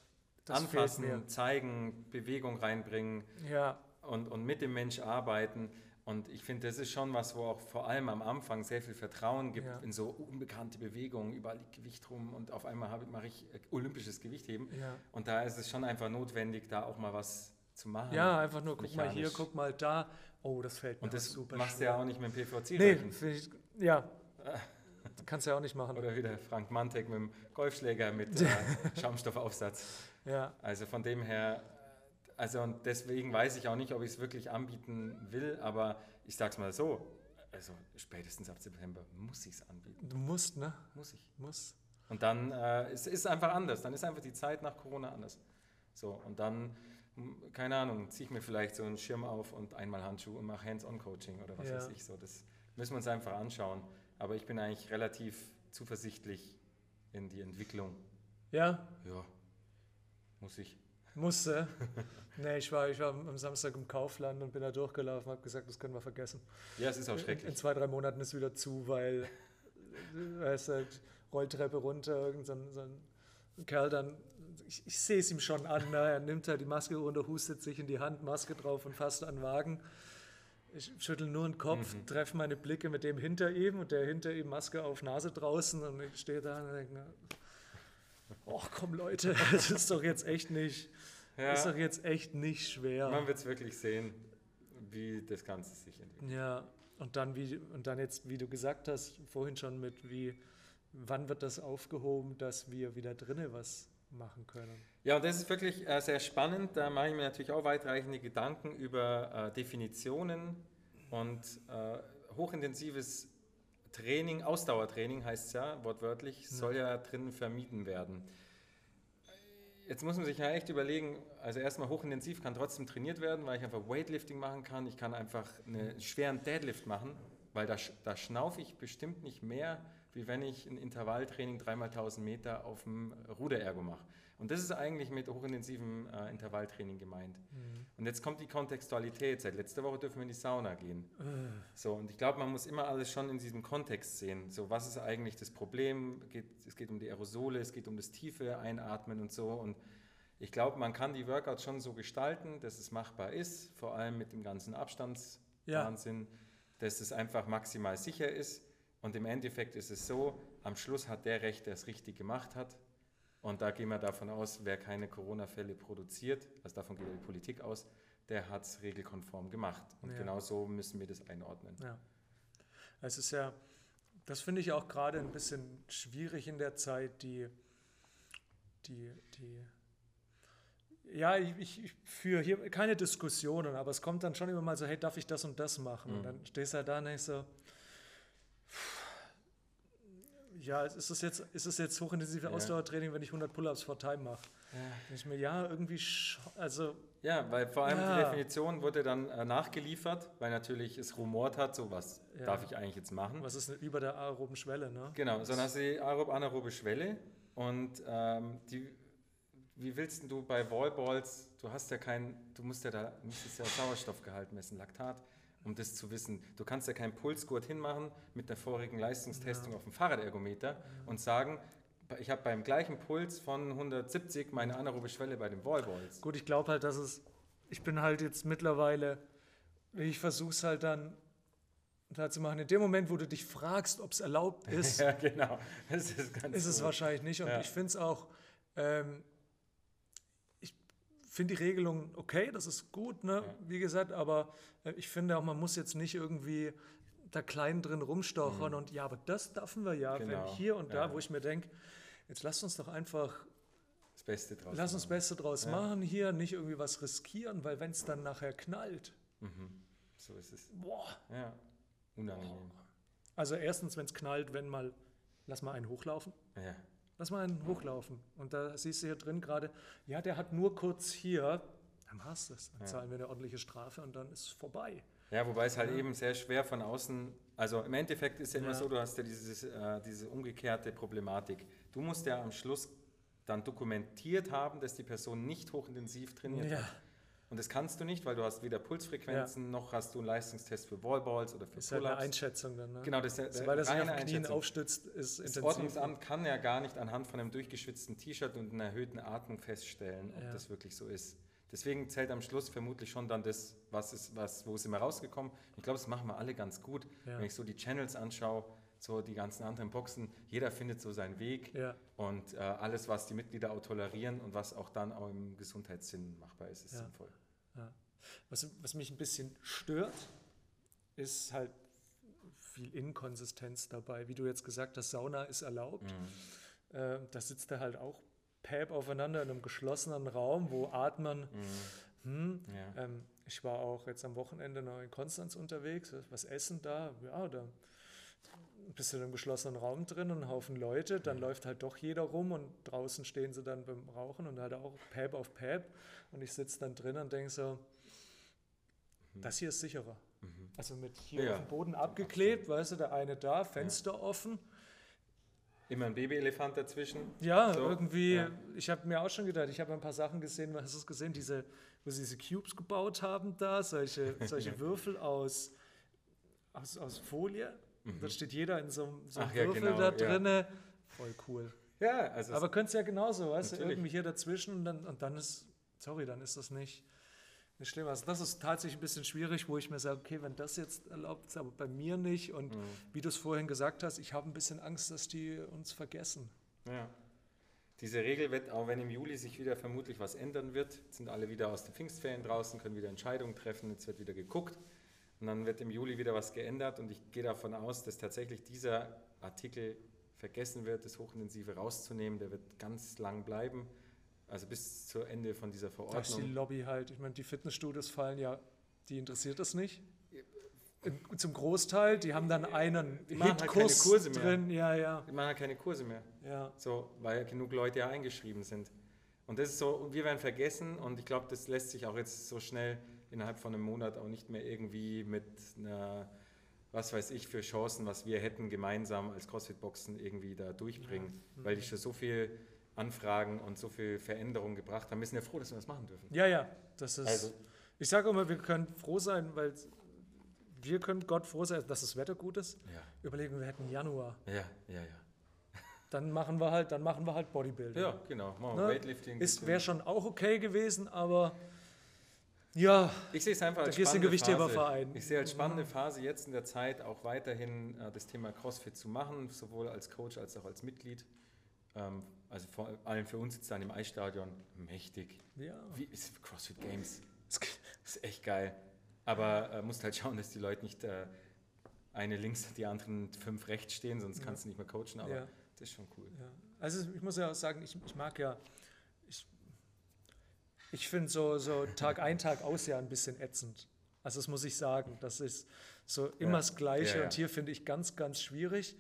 Das Anfassen, fehlt mir. zeigen, Bewegung reinbringen Ja, und, und mit dem Mensch arbeiten. Und ich finde, das ist schon was, wo auch vor allem am Anfang sehr viel Vertrauen gibt Ja. in so unbekannte Bewegungen. Überall liegt Gewicht rum und auf einmal mache ich äh, olympisches Gewichtheben. ja. Und da ist es schon einfach notwendig, da auch mal was zu machen. Ja, einfach nur, guck mal hier, guck mal da. Oh, das fällt mir Und das super machst du ja auch nicht mit dem PVC. Nee, finde ich, ja. Kannst du ja auch nicht machen. Oder wieder Frank Mantek mit dem Golfschläger mit äh, Schaumstoffaufsatz. Ja, Also von dem her, also und deswegen weiß ich auch nicht, ob ich es wirklich anbieten will, aber ich sag's mal so, also spätestens ab September muss ich es anbieten. du musst, ne? Muss ich. Muss. Und dann äh, es ist einfach anders. Dann ist einfach die Zeit nach Corona anders. So, und dann, hm, keine Ahnung, ziehe ich mir vielleicht so einen Schirm auf und einmal Handschuh und mache Hands-on-Coaching oder was Ja. weiß ich so. Das müssen wir uns einfach anschauen. Aber ich bin eigentlich relativ zuversichtlich in die Entwicklung. Ja, Ja, muss ich. Musste. nee, ich war, ich war am Samstag im Kaufland und bin da durchgelaufen, habe gesagt, das können wir vergessen. Ja, es ist auch In, in schrecklich. zwei, drei Monaten ist wieder zu, weil weißt du, Rolltreppe runter, irgend so ein, so ein Kerl dann, ich, ich sehe es ihm schon an, ne? er nimmt halt die Maske runter, hustet sich in die Hand, Maske drauf und fasst an den Wagen. Ich schüttel nur den Kopf, Mhm. treffe meine Blicke mit dem hinter ihm und der hinter ihm Maske auf Nase draußen und ich stehe da und denke, oh komm Leute, das ist doch jetzt echt nicht, das ist Ja, doch jetzt echt nicht schwer. man wird es wirklich sehen, wie das Ganze sich entwickelt. Ja, und dann, wie, und dann jetzt, wie du gesagt hast, vorhin schon mit, wie, wann wird das aufgehoben, dass wir wieder drinnen was machen können? Ja, und das ist wirklich äh, sehr spannend. Da mache ich mir natürlich auch weitreichende Gedanken über äh, Definitionen und äh, hochintensives Training, Ausdauertraining heißt es ja, wortwörtlich, soll ja drin vermieden werden. Jetzt muss man sich ja echt überlegen, also erstmal hochintensiv kann trotzdem trainiert werden, weil ich einfach Weightlifting machen kann. Ich kann einfach einen schweren Deadlift machen, weil da, da schnaufe ich bestimmt nicht mehr, wie wenn ich ein Intervalltraining dreimal 1000 Meter auf dem Ruderergo mache. Und das ist eigentlich mit hochintensivem äh, Intervalltraining gemeint. Und jetzt kommt die Kontextualität. Seit letzter Woche dürfen wir in die Sauna gehen. So, und ich glaube, man muss immer alles schon in diesem Kontext sehen. So, was ist eigentlich das Problem? Geht, es geht um die Aerosole, es geht um das tiefe Einatmen und so. Und ich glaube, man kann die Workouts schon so gestalten, dass es machbar ist, vor allem mit dem ganzen Abstandswahnsinn, dass es einfach maximal sicher ist. Und im Endeffekt ist es so, am Schluss hat der Recht, der es richtig gemacht hat. Und da gehen wir davon aus, wer keine Corona-Fälle produziert, also davon geht die Politik aus, der hat es regelkonform gemacht. Und Ja. genau so müssen wir das einordnen. Ja. Es ist ja, das finde ich auch gerade ein bisschen schwierig in der Zeit, die, die, die, ja, ich, ich, führe hier keine Diskussionen, aber es kommt dann schon immer mal so, hey, darf ich das und das machen? Und Mhm. dann stehst du halt da und denkst so, ja, ist es jetzt, ist es jetzt hochintensive Ja. Ausdauertraining, wenn ich 100 Pull-ups vor Time mache? Denke ich mir, ja, irgendwie, also, Ja, weil vor allem Ja. die Definition wurde dann äh, nachgeliefert, weil natürlich es rumort hat, so was Ja. darf ich eigentlich jetzt machen. was ist denn über der aeroben Schwelle, ne? Genau, sondern hast du die aerob anaerobe Schwelle und ähm, die, wie willst denn du bei Wallballs, du hast ja kein, du musst ja da, müsstest ja Sauerstoffgehalt messen, Laktat, um das zu wissen. Du kannst ja keinen Pulsgurt hinmachen mit der vorigen Leistungstestung auf dem Fahrradergometer und sagen, ich habe beim gleichen Puls von 170 meine anaerobe Schwelle bei den Wallballs. Gut, ich glaube halt, dass es. Ich bin halt jetzt mittlerweile. Ich versuche es halt dann da zu machen. In dem Moment, wo du dich fragst, ob es erlaubt ist, Ja, genau. Ist ganz ist es wahrscheinlich nicht. Und Ja. ich finde es auch. Ähm, finde die Regelung okay, das ist gut, ne? Ja. wie gesagt, aber äh, ich finde auch, man muss jetzt nicht irgendwie da klein drin rumstochern und ja, aber das dürfen wir ja, Mhm. Genau. wenn hier und da, Ja. wo ich mir denke, jetzt lasst uns doch einfach Das Beste draus Lass uns machen. Beste draus Ja. machen hier, nicht irgendwie was riskieren, weil wenn es dann nachher knallt, Mhm. So ist es. boah. Ja, unangenehm. Also erstens, wenn es knallt, wenn mal, lass mal einen hochlaufen. Ja. Lass mal einen hochlaufen. Und da siehst du hier drin gerade, ja, der hat nur kurz hier, dann hast du es. Dann Ja. zahlen wir eine ordentliche Strafe und dann ist es vorbei. Ja, wobei es halt Ja. eben sehr schwer von außen, also im Endeffekt ist ja immer Ja. so, du hast ja dieses, äh, diese umgekehrte Problematik. Du musst ja am Schluss dann dokumentiert haben, dass die Person nicht hochintensiv trainiert Ja, hat. Und das kannst du nicht, weil du hast weder Pulsfrequenzen, noch hast du einen Leistungstest für Wallballs oder für ist halt eine Pull-Ups. Einschätzung dann. Ne? Genau, das ist ja Sobald er sich auf Knien aufstützt, ist Das. Ordnungsamt kann ja gar nicht anhand von einem durchgeschwitzten T-Shirt und einer erhöhten Atmung feststellen, ob Ja. das wirklich so ist. Deswegen zählt am Schluss vermutlich schon dann das, was ist, was, wo ist immer rausgekommen. Ich glaube, das machen wir alle ganz gut. Ja. Wenn ich so die Channels anschaue, so die ganzen anderen Boxen, jeder findet so seinen Weg Ja, und äh, alles, was die Mitglieder auch tolerieren und was auch dann auch im Gesundheitssinn machbar ist, ist Ja. sinnvoll. ja. Was, was mich ein bisschen stört, ist halt viel Inkonsistenz dabei. Wie du jetzt gesagt hast, Sauna ist erlaubt. Mhm. Äh, da sitzt er halt auch päp aufeinander in einem geschlossenen Raum, wo atmen. Hm, Ja. ähm, ich war auch jetzt am Wochenende noch in Konstanz unterwegs, was essen da, ja, da bist du in einem geschlossenen Raum drin und ein Haufen Leute, dann läuft halt doch jeder rum und draußen stehen sie dann beim Rauchen und halt auch Päp auf Päp und ich sitze dann drin und denke so, das hier ist sicherer. Mhm. Also mit hier Ja, auf dem Boden abgeklebt, weißt du, der eine da, Fenster offen, Immer ein Babyelefant dazwischen. Ja, So, irgendwie, ja. ich habe mir auch schon gedacht, ich habe ein paar Sachen gesehen, hast du es gesehen, diese, wo sie diese Cubes gebaut haben da, solche, solche Würfel aus, aus, aus Folie. Und da steht jeder in so, einem- so einem Mhm. Ach ja, Würfel genau, da ja. drinne. Voll cool. Ja, also es- Aber könntest ja genauso, weißt du, Natürlich. irgendwie hier dazwischen und dann, und dann ist, sorry, dann ist das nicht, nicht schlimm. Also das ist tatsächlich ein bisschen schwierig, wo ich mir sage, okay, wenn das jetzt erlaubt ist, aber bei mir nicht. Und Mhm. wie du es vorhin gesagt hast, ich habe ein bisschen Angst, dass die uns vergessen. Ja. Diese Regel wird, auch wenn im Juli sich wieder vermutlich was ändern wird, sind alle wieder aus den Pfingstferien draußen, können wieder Entscheidungen treffen, jetzt wird wieder geguckt und dann wird im Juli wieder was geändert und ich gehe davon aus, dass tatsächlich dieser Artikel vergessen wird, das Hochintensive rauszunehmen, der wird ganz lang bleiben, also bis zu Ende von dieser Da ist die Verordnung. Lobby halt. Ich meine, die Fitnessstudios fallen ja, die interessiert das nicht. Zum Großteil, die haben dann einen Die machen halt keine Kurse mehr. drin. Ja, ja, Die machen ja keine Kurse mehr. ja. So, weil genug Leute ja eingeschrieben sind. Und das ist so, und wir werden vergessen und ich glaube, das lässt sich auch jetzt so schnell innerhalb von einem Monat auch nicht mehr irgendwie mit einer, was weiß ich, für Chancen, was wir hätten gemeinsam als CrossFit-Boxen irgendwie da durchbringen, weil die schon so viel Anfragen und so viel Veränderungen gebracht haben. Wir sind ja froh, dass wir das machen dürfen. Ja, ja, das ist. Also- ich sage immer, wir können froh sein, weil wir können Gott froh sein, dass das Wetter gut ist. Ja, Überlegen, wir hätten Januar. ja, ja, ja. Dann machen wir halt, dann machen wir halt Bodybuilding. Ja, genau. Machen wir Ne? Weightlifting. Ist wäre schon auch okay gewesen, aber ja, Ich sehe es einfach Da als den spannende Phase. Ich sehe als spannende Phase jetzt in der Zeit auch weiterhin äh, das Thema CrossFit zu machen, sowohl als Coach als auch als Mitglied. ähm, also vor allem für uns jetzt dann im Eisstadion, mächtig. Ja. Wie ist CrossFit Games? Das ist echt geil. Aber äh, musst halt schauen, dass die Leute nicht äh, eine links, die anderen fünf rechts stehen, sonst kannst du nicht mehr coachen. Aber Ja. das ist schon cool. Ja. Also ich muss ja auch sagen, ich, ich mag ja, ich finde so, so Tag ein, Tag aus ja ein bisschen ätzend. Also das muss ich sagen. Das ist so immer Ja. das Gleiche Ja, und hier finde ich ganz, ganz schwierig.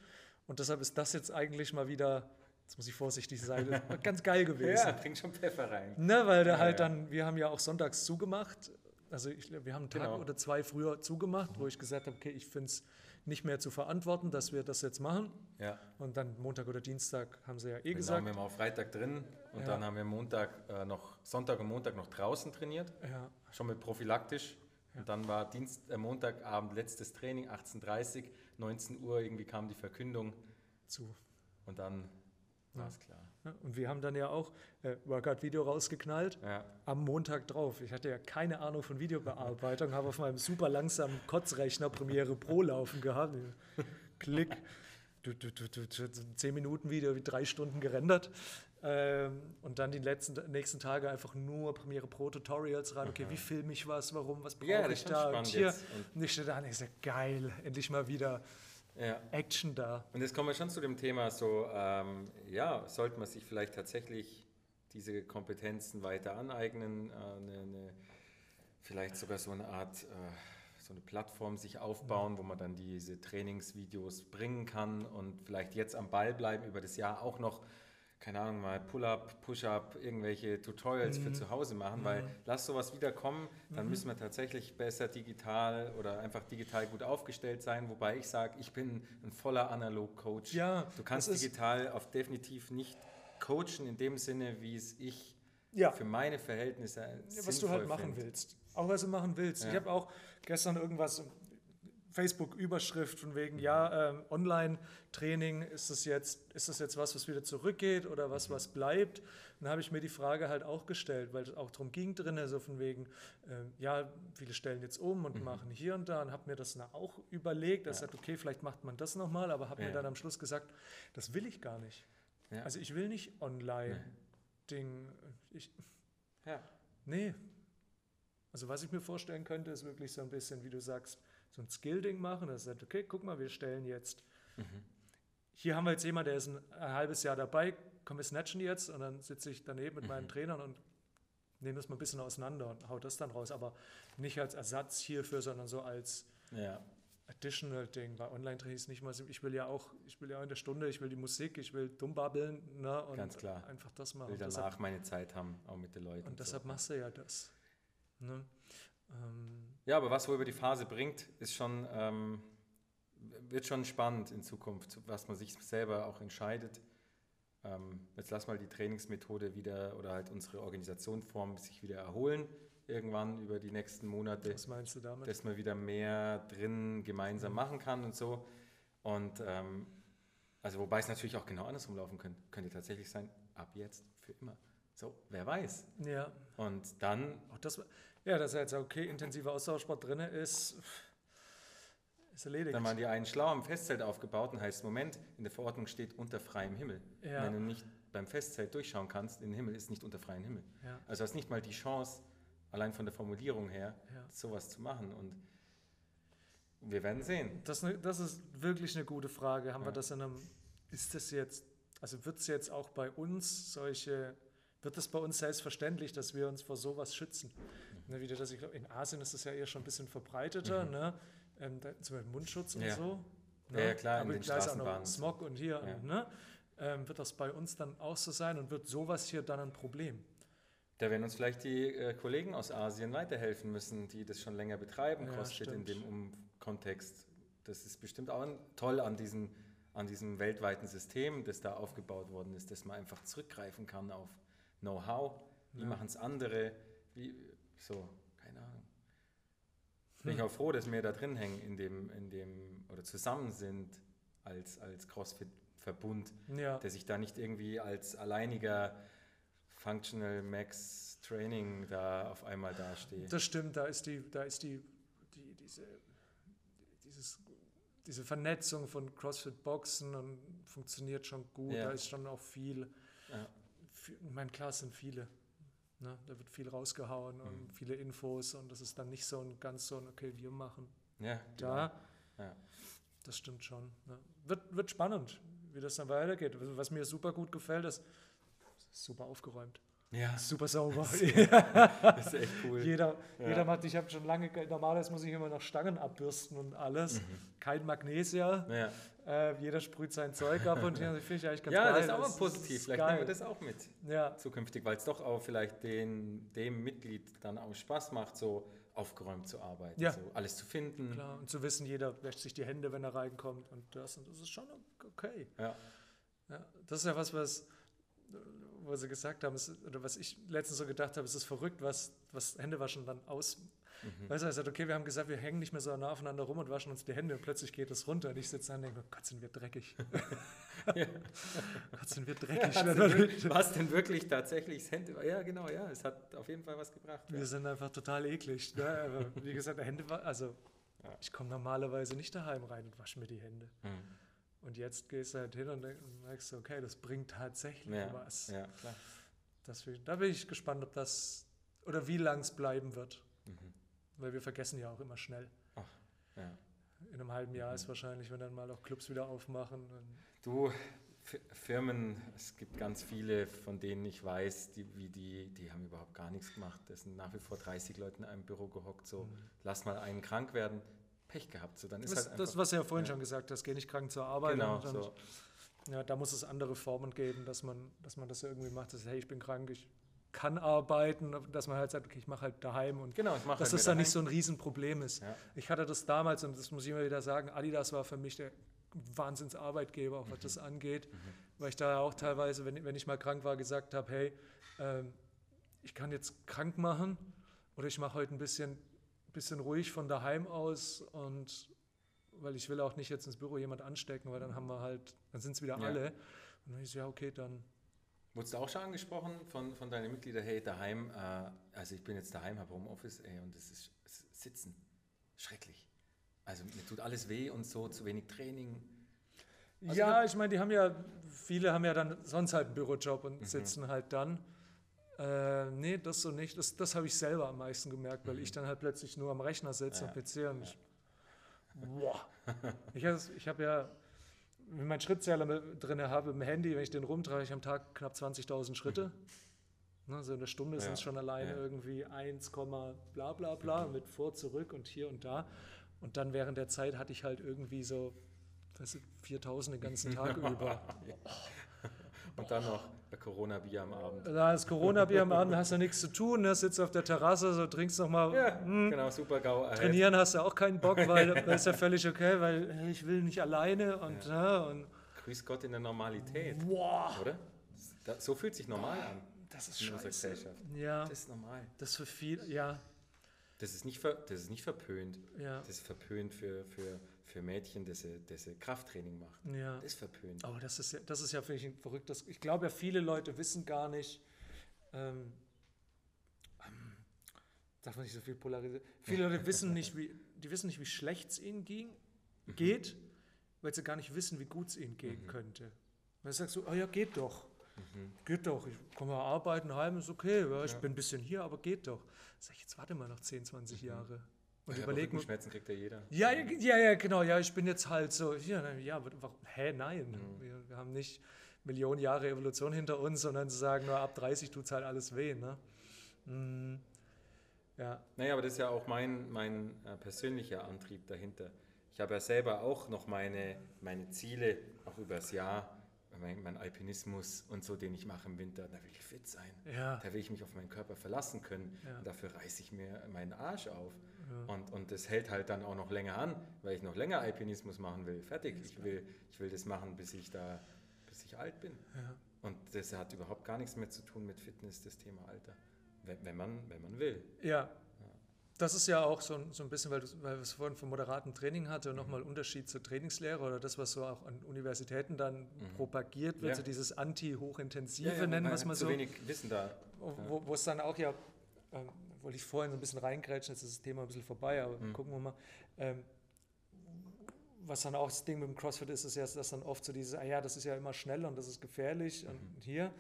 Und deshalb ist das jetzt eigentlich mal wieder, jetzt muss ich vorsichtig sein, ganz geil gewesen. Ja, bring schon Pfeffer rein. Ne, weil der Ja, halt dann, wir haben ja auch sonntags zugemacht. Also ich, wir haben einen Tag Genau. oder zwei früher zugemacht, wo ich gesagt habe, okay, ich finde es nicht mehr zu verantworten, dass wir das jetzt machen. Ja. Und dann Montag oder Dienstag haben sie ja eh Genau, gesagt. wir haben auch Freitag drin und Ja. dann haben wir Montag äh, noch, Sonntag und Montag noch draußen trainiert, Ja, schon mit prophylaktisch. Und dann war Dienst, äh, Montagabend letztes Training, 18.30 19 Uhr, irgendwie kam die Verkündung zu. und dann war Ja. es klar. Und wir haben dann ja auch äh, Workout-Video rausgeknallt Ja. am Montag drauf. Ich hatte ja keine Ahnung von Videobearbeitung, habe auf meinem super langsamen Kotzrechner Premiere Pro laufen gehabt. Klick. Du, du, du, du, 10 Minuten Video, wie drei Stunden gerendert. Ähm, und dann die letzten, nächsten Tage einfach nur Premiere Pro Tutorials rein. Okay, wie filme ich was, warum, was brauche Ja, ich da? Und hier. jetzt. Und ich stehe da und ich sage, geil, endlich mal wieder Ja. Action da. Und jetzt kommen wir schon zu dem Thema, so, ähm, ja, sollte man sich vielleicht tatsächlich diese Kompetenzen weiter aneignen, äh, eine, eine, vielleicht sogar so eine Art, äh, so eine Plattform sich aufbauen, wo man dann diese Trainingsvideos bringen kann und vielleicht jetzt am Ball bleiben über das Jahr auch noch, keine Ahnung, mal Pull-up, Push-up, irgendwelche Tutorials für zu Hause machen, weil lass sowas wieder kommen, dann müssen wir tatsächlich besser digital oder einfach digital gut aufgestellt sein, wobei ich sage, ich bin ein voller Analog-Coach. Ja, du kannst digital auf definitiv nicht coachen in dem Sinne, wie es ich Ja. für meine Verhältnisse Ja, was du halt machen finde. willst. Auch was du machen willst. Ja. Ich habe auch gestern irgendwas, Facebook-Überschrift von wegen, ja, ähm, Online-Training, ist das, jetzt, ist das jetzt was, was wieder zurückgeht oder was, was bleibt? Dann habe ich mir die Frage halt auch gestellt, weil es auch darum ging drin, so von wegen, ähm, ja, viele stellen jetzt um und machen hier und da und habe mir das dann auch überlegt, dass Ja. gesagt, okay, vielleicht macht man das nochmal, aber habe Ja. mir dann am Schluss gesagt, das will ich gar nicht. Ja. Also ich will nicht Online-Ding, ich, ja. Nee. Also was ich mir vorstellen könnte, ist wirklich so ein bisschen, wie du sagst, so ein Skill-Ding machen. Das sagt, okay, guck mal, wir stellen jetzt. Hier haben wir jetzt jemanden, der ist ein, ein halbes Jahr dabei, komm, wir snatchen jetzt und dann sitze ich daneben mit meinen Trainern und nehme das mal ein bisschen auseinander und hau das dann raus. Aber nicht als Ersatz hierfür, sondern so als ja. Additional Ding. Bei Online-Training ist nicht mal so, ich will ja auch, ich will ja in der Stunde, ich will die Musik, ich will dumm babbeln ne, und Ganz klar. einfach das Ich machen. will Und danach deshalb, meine Zeit haben, auch mit den Leuten. und so. deshalb machst du ja das. Ne? Ähm, Ja, aber was wohl über die Phase bringt, ist schon, ähm, wird schon spannend in Zukunft, was man sich selber auch entscheidet. Ähm, jetzt lass mal die Trainingsmethode wieder oder halt unsere Organisationsform sich wieder erholen, irgendwann über die nächsten Monate, Was meinst du damit? dass man wieder mehr drin gemeinsam machen kann und so. Und ähm, also wobei es natürlich auch genau andersrum laufen könnte. Könnte tatsächlich sein, ab jetzt für immer. So, wer weiß. ja, Und dann auch das, ja, dass er jetzt okay, intensiver Austauschsport drin ist, ist erledigt. Dann waren die einen schlau am Festzelt aufgebaut und heißt, Moment, in der Verordnung steht unter freiem Himmel. Ja. Wenn du nicht beim Festzelt durchschauen kannst, in den Himmel ist nicht unter freiem Himmel. Ja. Also hast nicht mal die Chance, allein von der Formulierung her, Ja. sowas zu machen. Und wir werden sehen. Das, das ist wirklich eine gute Frage. Haben wir Ja. das in einem, ist das jetzt, also wird es jetzt auch bei uns solche, wird es bei uns selbstverständlich, dass wir uns vor sowas schützen? Mhm. Ne, wie du das, ich glaube, in Asien ist das ja eher schon ein bisschen verbreiteter, ne? Ähm, da, zum Beispiel Mundschutz und Ja. so. Ja, ja, klar, in Aber den gleich auch noch. Smog und hier, Ja. ne? Ähm, wird das bei uns dann auch so sein und wird sowas hier dann ein Problem? Da werden uns vielleicht die äh, Kollegen aus Asien weiterhelfen müssen, die das schon länger betreiben, Ja, CrossFit in dem um Kontext. Das ist bestimmt auch ein- toll an diesem, an diesem weltweiten System, das da aufgebaut worden ist, dass man einfach zurückgreifen kann auf Know-how. Wie Ja. machen es andere? Wie, so, keine Ahnung. Bin Hm. ich auch froh, dass wir da drin hängen in dem, in dem, oder zusammen sind als, als CrossFit-Verbund, Ja. der sich da nicht irgendwie als alleiniger Functional Max Training da auf einmal dasteht. Das stimmt, da ist die, da ist die, die diese, dieses diese Vernetzung von CrossFit-Boxen und funktioniert schon gut. Ja. Da ist schon auch viel. Ja. Meine, klar es sind viele. Ne? Da wird viel rausgehauen und Mhm. viele Infos und das ist dann nicht so ein ganz so ein, okay, wir machen Ja, da. genau. Ja. Das stimmt schon. Ne? Wird, wird spannend, wie das dann weitergeht. Was mir super gut gefällt, ist, super aufgeräumt. Ja, Super sauber. das ist echt cool. jeder, Ja. jeder macht, ich habe schon lange, ge- normalerweise muss ich immer noch Stangen abbürsten und alles. Mhm. Kein Magnesia. Ja, Äh, jeder sprüht sein Zeug ab und das finde ich eigentlich ganz ja geil. das ist auch mal positiv. Vielleicht nehmen wir geil. das auch mit Ja, zukünftig, weil es doch auch vielleicht den, dem Mitglied dann auch Spaß macht, so aufgeräumt zu arbeiten, Ja. so alles zu finden. klar. Und zu wissen, jeder wäscht sich die Hände, wenn er reinkommt und das. Und das ist schon okay. Ja. Ja, das ist ja was, was, wo sie gesagt haben, es, oder was ich letztens so gedacht habe, es ist verrückt, was, was Händewaschen dann aus. Mhm. Weißt du, er sagt, okay, wir haben gesagt, wir hängen nicht mehr so nah aufeinander rum und waschen uns die Hände und plötzlich geht es runter und ich sitze da und denke, oh Gott, sind wir dreckig. Gott, sind wir dreckig. Wir- wirklich- Was denn wirklich tatsächlich das Hände? Ja, genau, ja, es hat auf jeden Fall was gebracht. Ja. Wir sind einfach total eklig. Ne? Aber wie gesagt, Hände, also Ja. ich komme normalerweise nicht daheim rein und wasche mir die Hände. Hm. Und jetzt gehst du halt hin und denk- und merkst, du, okay, das bringt tatsächlich Ja, was. ja, klar. Deswegen, da bin ich gespannt, ob das oder wie lang es bleiben wird. Mhm. Weil wir vergessen ja auch immer schnell. Ja. In einem halben Jahr Mhm. ist wahrscheinlich, wenn dann mal auch Clubs wieder aufmachen. Du, Firmen, es gibt ganz viele, von denen ich weiß, die, wie die, die haben überhaupt gar nichts gemacht. Es sind nach wie vor 30 Leute in einem Büro gehockt, so, lass mal einen krank werden, Pech gehabt. So, dann ist Mhm. das, halt das, einfach, was du ja vorhin ja. schon gesagt hast, geh nicht krank zur Arbeit. genau, und, so. ja, da muss es andere Formen geben, dass man, dass man das irgendwie macht, dass hey, ich bin krank, ich kann arbeiten, dass man halt sagt, okay, ich mache halt daheim und Genau, dass halt das dann nicht so ein Riesenproblem ist. Ja. Ich hatte das damals, und das muss ich immer wieder sagen, Adidas war für mich der Wahnsinnsarbeitgeber, auch was das angeht, weil ich da auch teilweise, wenn, wenn ich mal krank war, gesagt habe, hey, ähm, ich kann jetzt krank machen oder ich mache heute ein bisschen, bisschen ruhig von daheim aus und weil ich will auch nicht jetzt ins Büro jemand anstecken, weil dann haben wir halt, dann sind es wieder Ja. alle. Und dann ich so, ja, okay, dann Wurdest du auch schon angesprochen von, von deinen Mitgliedern, hey, daheim, äh, also ich bin jetzt daheim, habe Homeoffice, ey, und es ist ist Sitzen, schrecklich. Also mir tut alles weh und so, zu wenig Training. Also ja, ich meine, die haben ja, viele haben ja dann sonst halt einen Bürojob und Mhm. sitzen halt dann. Äh, nee, das so nicht. Das, das habe ich selber am meisten gemerkt, weil ich dann halt plötzlich nur am Rechner sitze, Mhm. Ja, am PC und ich, boah. Ich, hab- ich habe ja, wenn ich meinen Schrittzähler drin habe im Handy, wenn ich den rumtrage, ich am Tag knapp 20.000 Schritte. Ne, so in der Stunde sind es Mhm. Ja, schon alleine ja. irgendwie 1, bla bla bla mit vor, zurück und hier und da. Und dann während der Zeit hatte ich halt irgendwie so weißt du, 4000 den ganzen Tag über. Und dann noch Corona-Bier am Abend. Da ist Corona-Bier am Abend, hast du nichts zu tun, ne? sitzt auf der Terrasse, so trinkst noch mal. Ja, genau, super GAU. ahead. Trainieren hast du auch keinen Bock, weil das ist ja völlig okay, weil ich will nicht alleine und, ja. und Grüß Gott in der Normalität, wow, oder? Da, so fühlt sich normal an das ist in unserer scheiße. Gesellschaft. Ja, Das ist normal. das ist für viel, ja, Das ist nicht, ver, das ist nicht verpönt. ja, Das ist verpönt für, für, für Mädchen, das sie, das sie Krafttraining machen. ja. Das ist verpönt. Aber das ist ja, das ist ja finde ich ein verrücktes. Ich glaube ja, viele Leute wissen gar nicht, ähm, ähm, darf man nicht so viel polarisieren. Viele Leute wissen nicht, wie, die wissen nicht, wie schlecht es ihnen ging, geht, weil sie gar nicht wissen, wie gut es ihnen gehen könnte. Dann sagst du, oh ja, geht doch. Geht doch, ich komme mal arbeiten, heim ist okay, ja, ich Ja. bin ein bisschen hier, aber geht doch. Sag ich, jetzt warte mal noch 10, 20 Jahre. Und ja, überleg Schmerzen kriegt ja jeder. ja, ja, ja, genau. Ja, ich bin jetzt halt so. Ja, ja warum? Hä, nein. Mhm. Wir, wir haben nicht Millionen Jahre Evolution hinter uns, sondern zu sagen, nur ab 30 tut es halt alles weh. Ne? Mhm. Ja, Naja, aber das ist ja auch mein, mein äh, persönlicher Antrieb dahinter. Ich habe ja selber auch noch meine, meine Ziele, auch übers Jahr, mein, mein Alpinismus und so, den ich mache im Winter. Da will ich fit sein. ja, Da will ich mich auf meinen Körper verlassen können. Ja. Und dafür reiße ich mir meinen Arsch auf. Ja. Und, und das hält halt dann auch noch länger an, weil ich noch länger Alpinismus machen will. Fertig. Ich will, ich will das machen, bis ich da, bis ich alt bin. ja. Und das hat überhaupt gar nichts mehr zu tun mit Fitness, das Thema Alter. Wenn, wenn, man, wenn man will. ja. Das ist ja auch so, ein- so ein bisschen, weil, du, weil wir es vorhin vom moderaten Training hatte, und nochmal Unterschied zur Trainingslehre oder das, was so auch an Universitäten dann propagiert wird, Ja. so dieses Anti-Hochintensive nennen, man was hat man zu so. wenig Wissen da. Wo es dann auch ja, ähm, wollte ich vorhin so ein bisschen reingrätschen, jetzt ist das Thema ein bisschen vorbei, aber Mhm. gucken wir mal. Ähm, was dann auch das Ding mit dem CrossFit ist, ist ja, dass dann oft so dieses, ah ja, das ist ja immer schnell und das ist gefährlich mhm. und hier,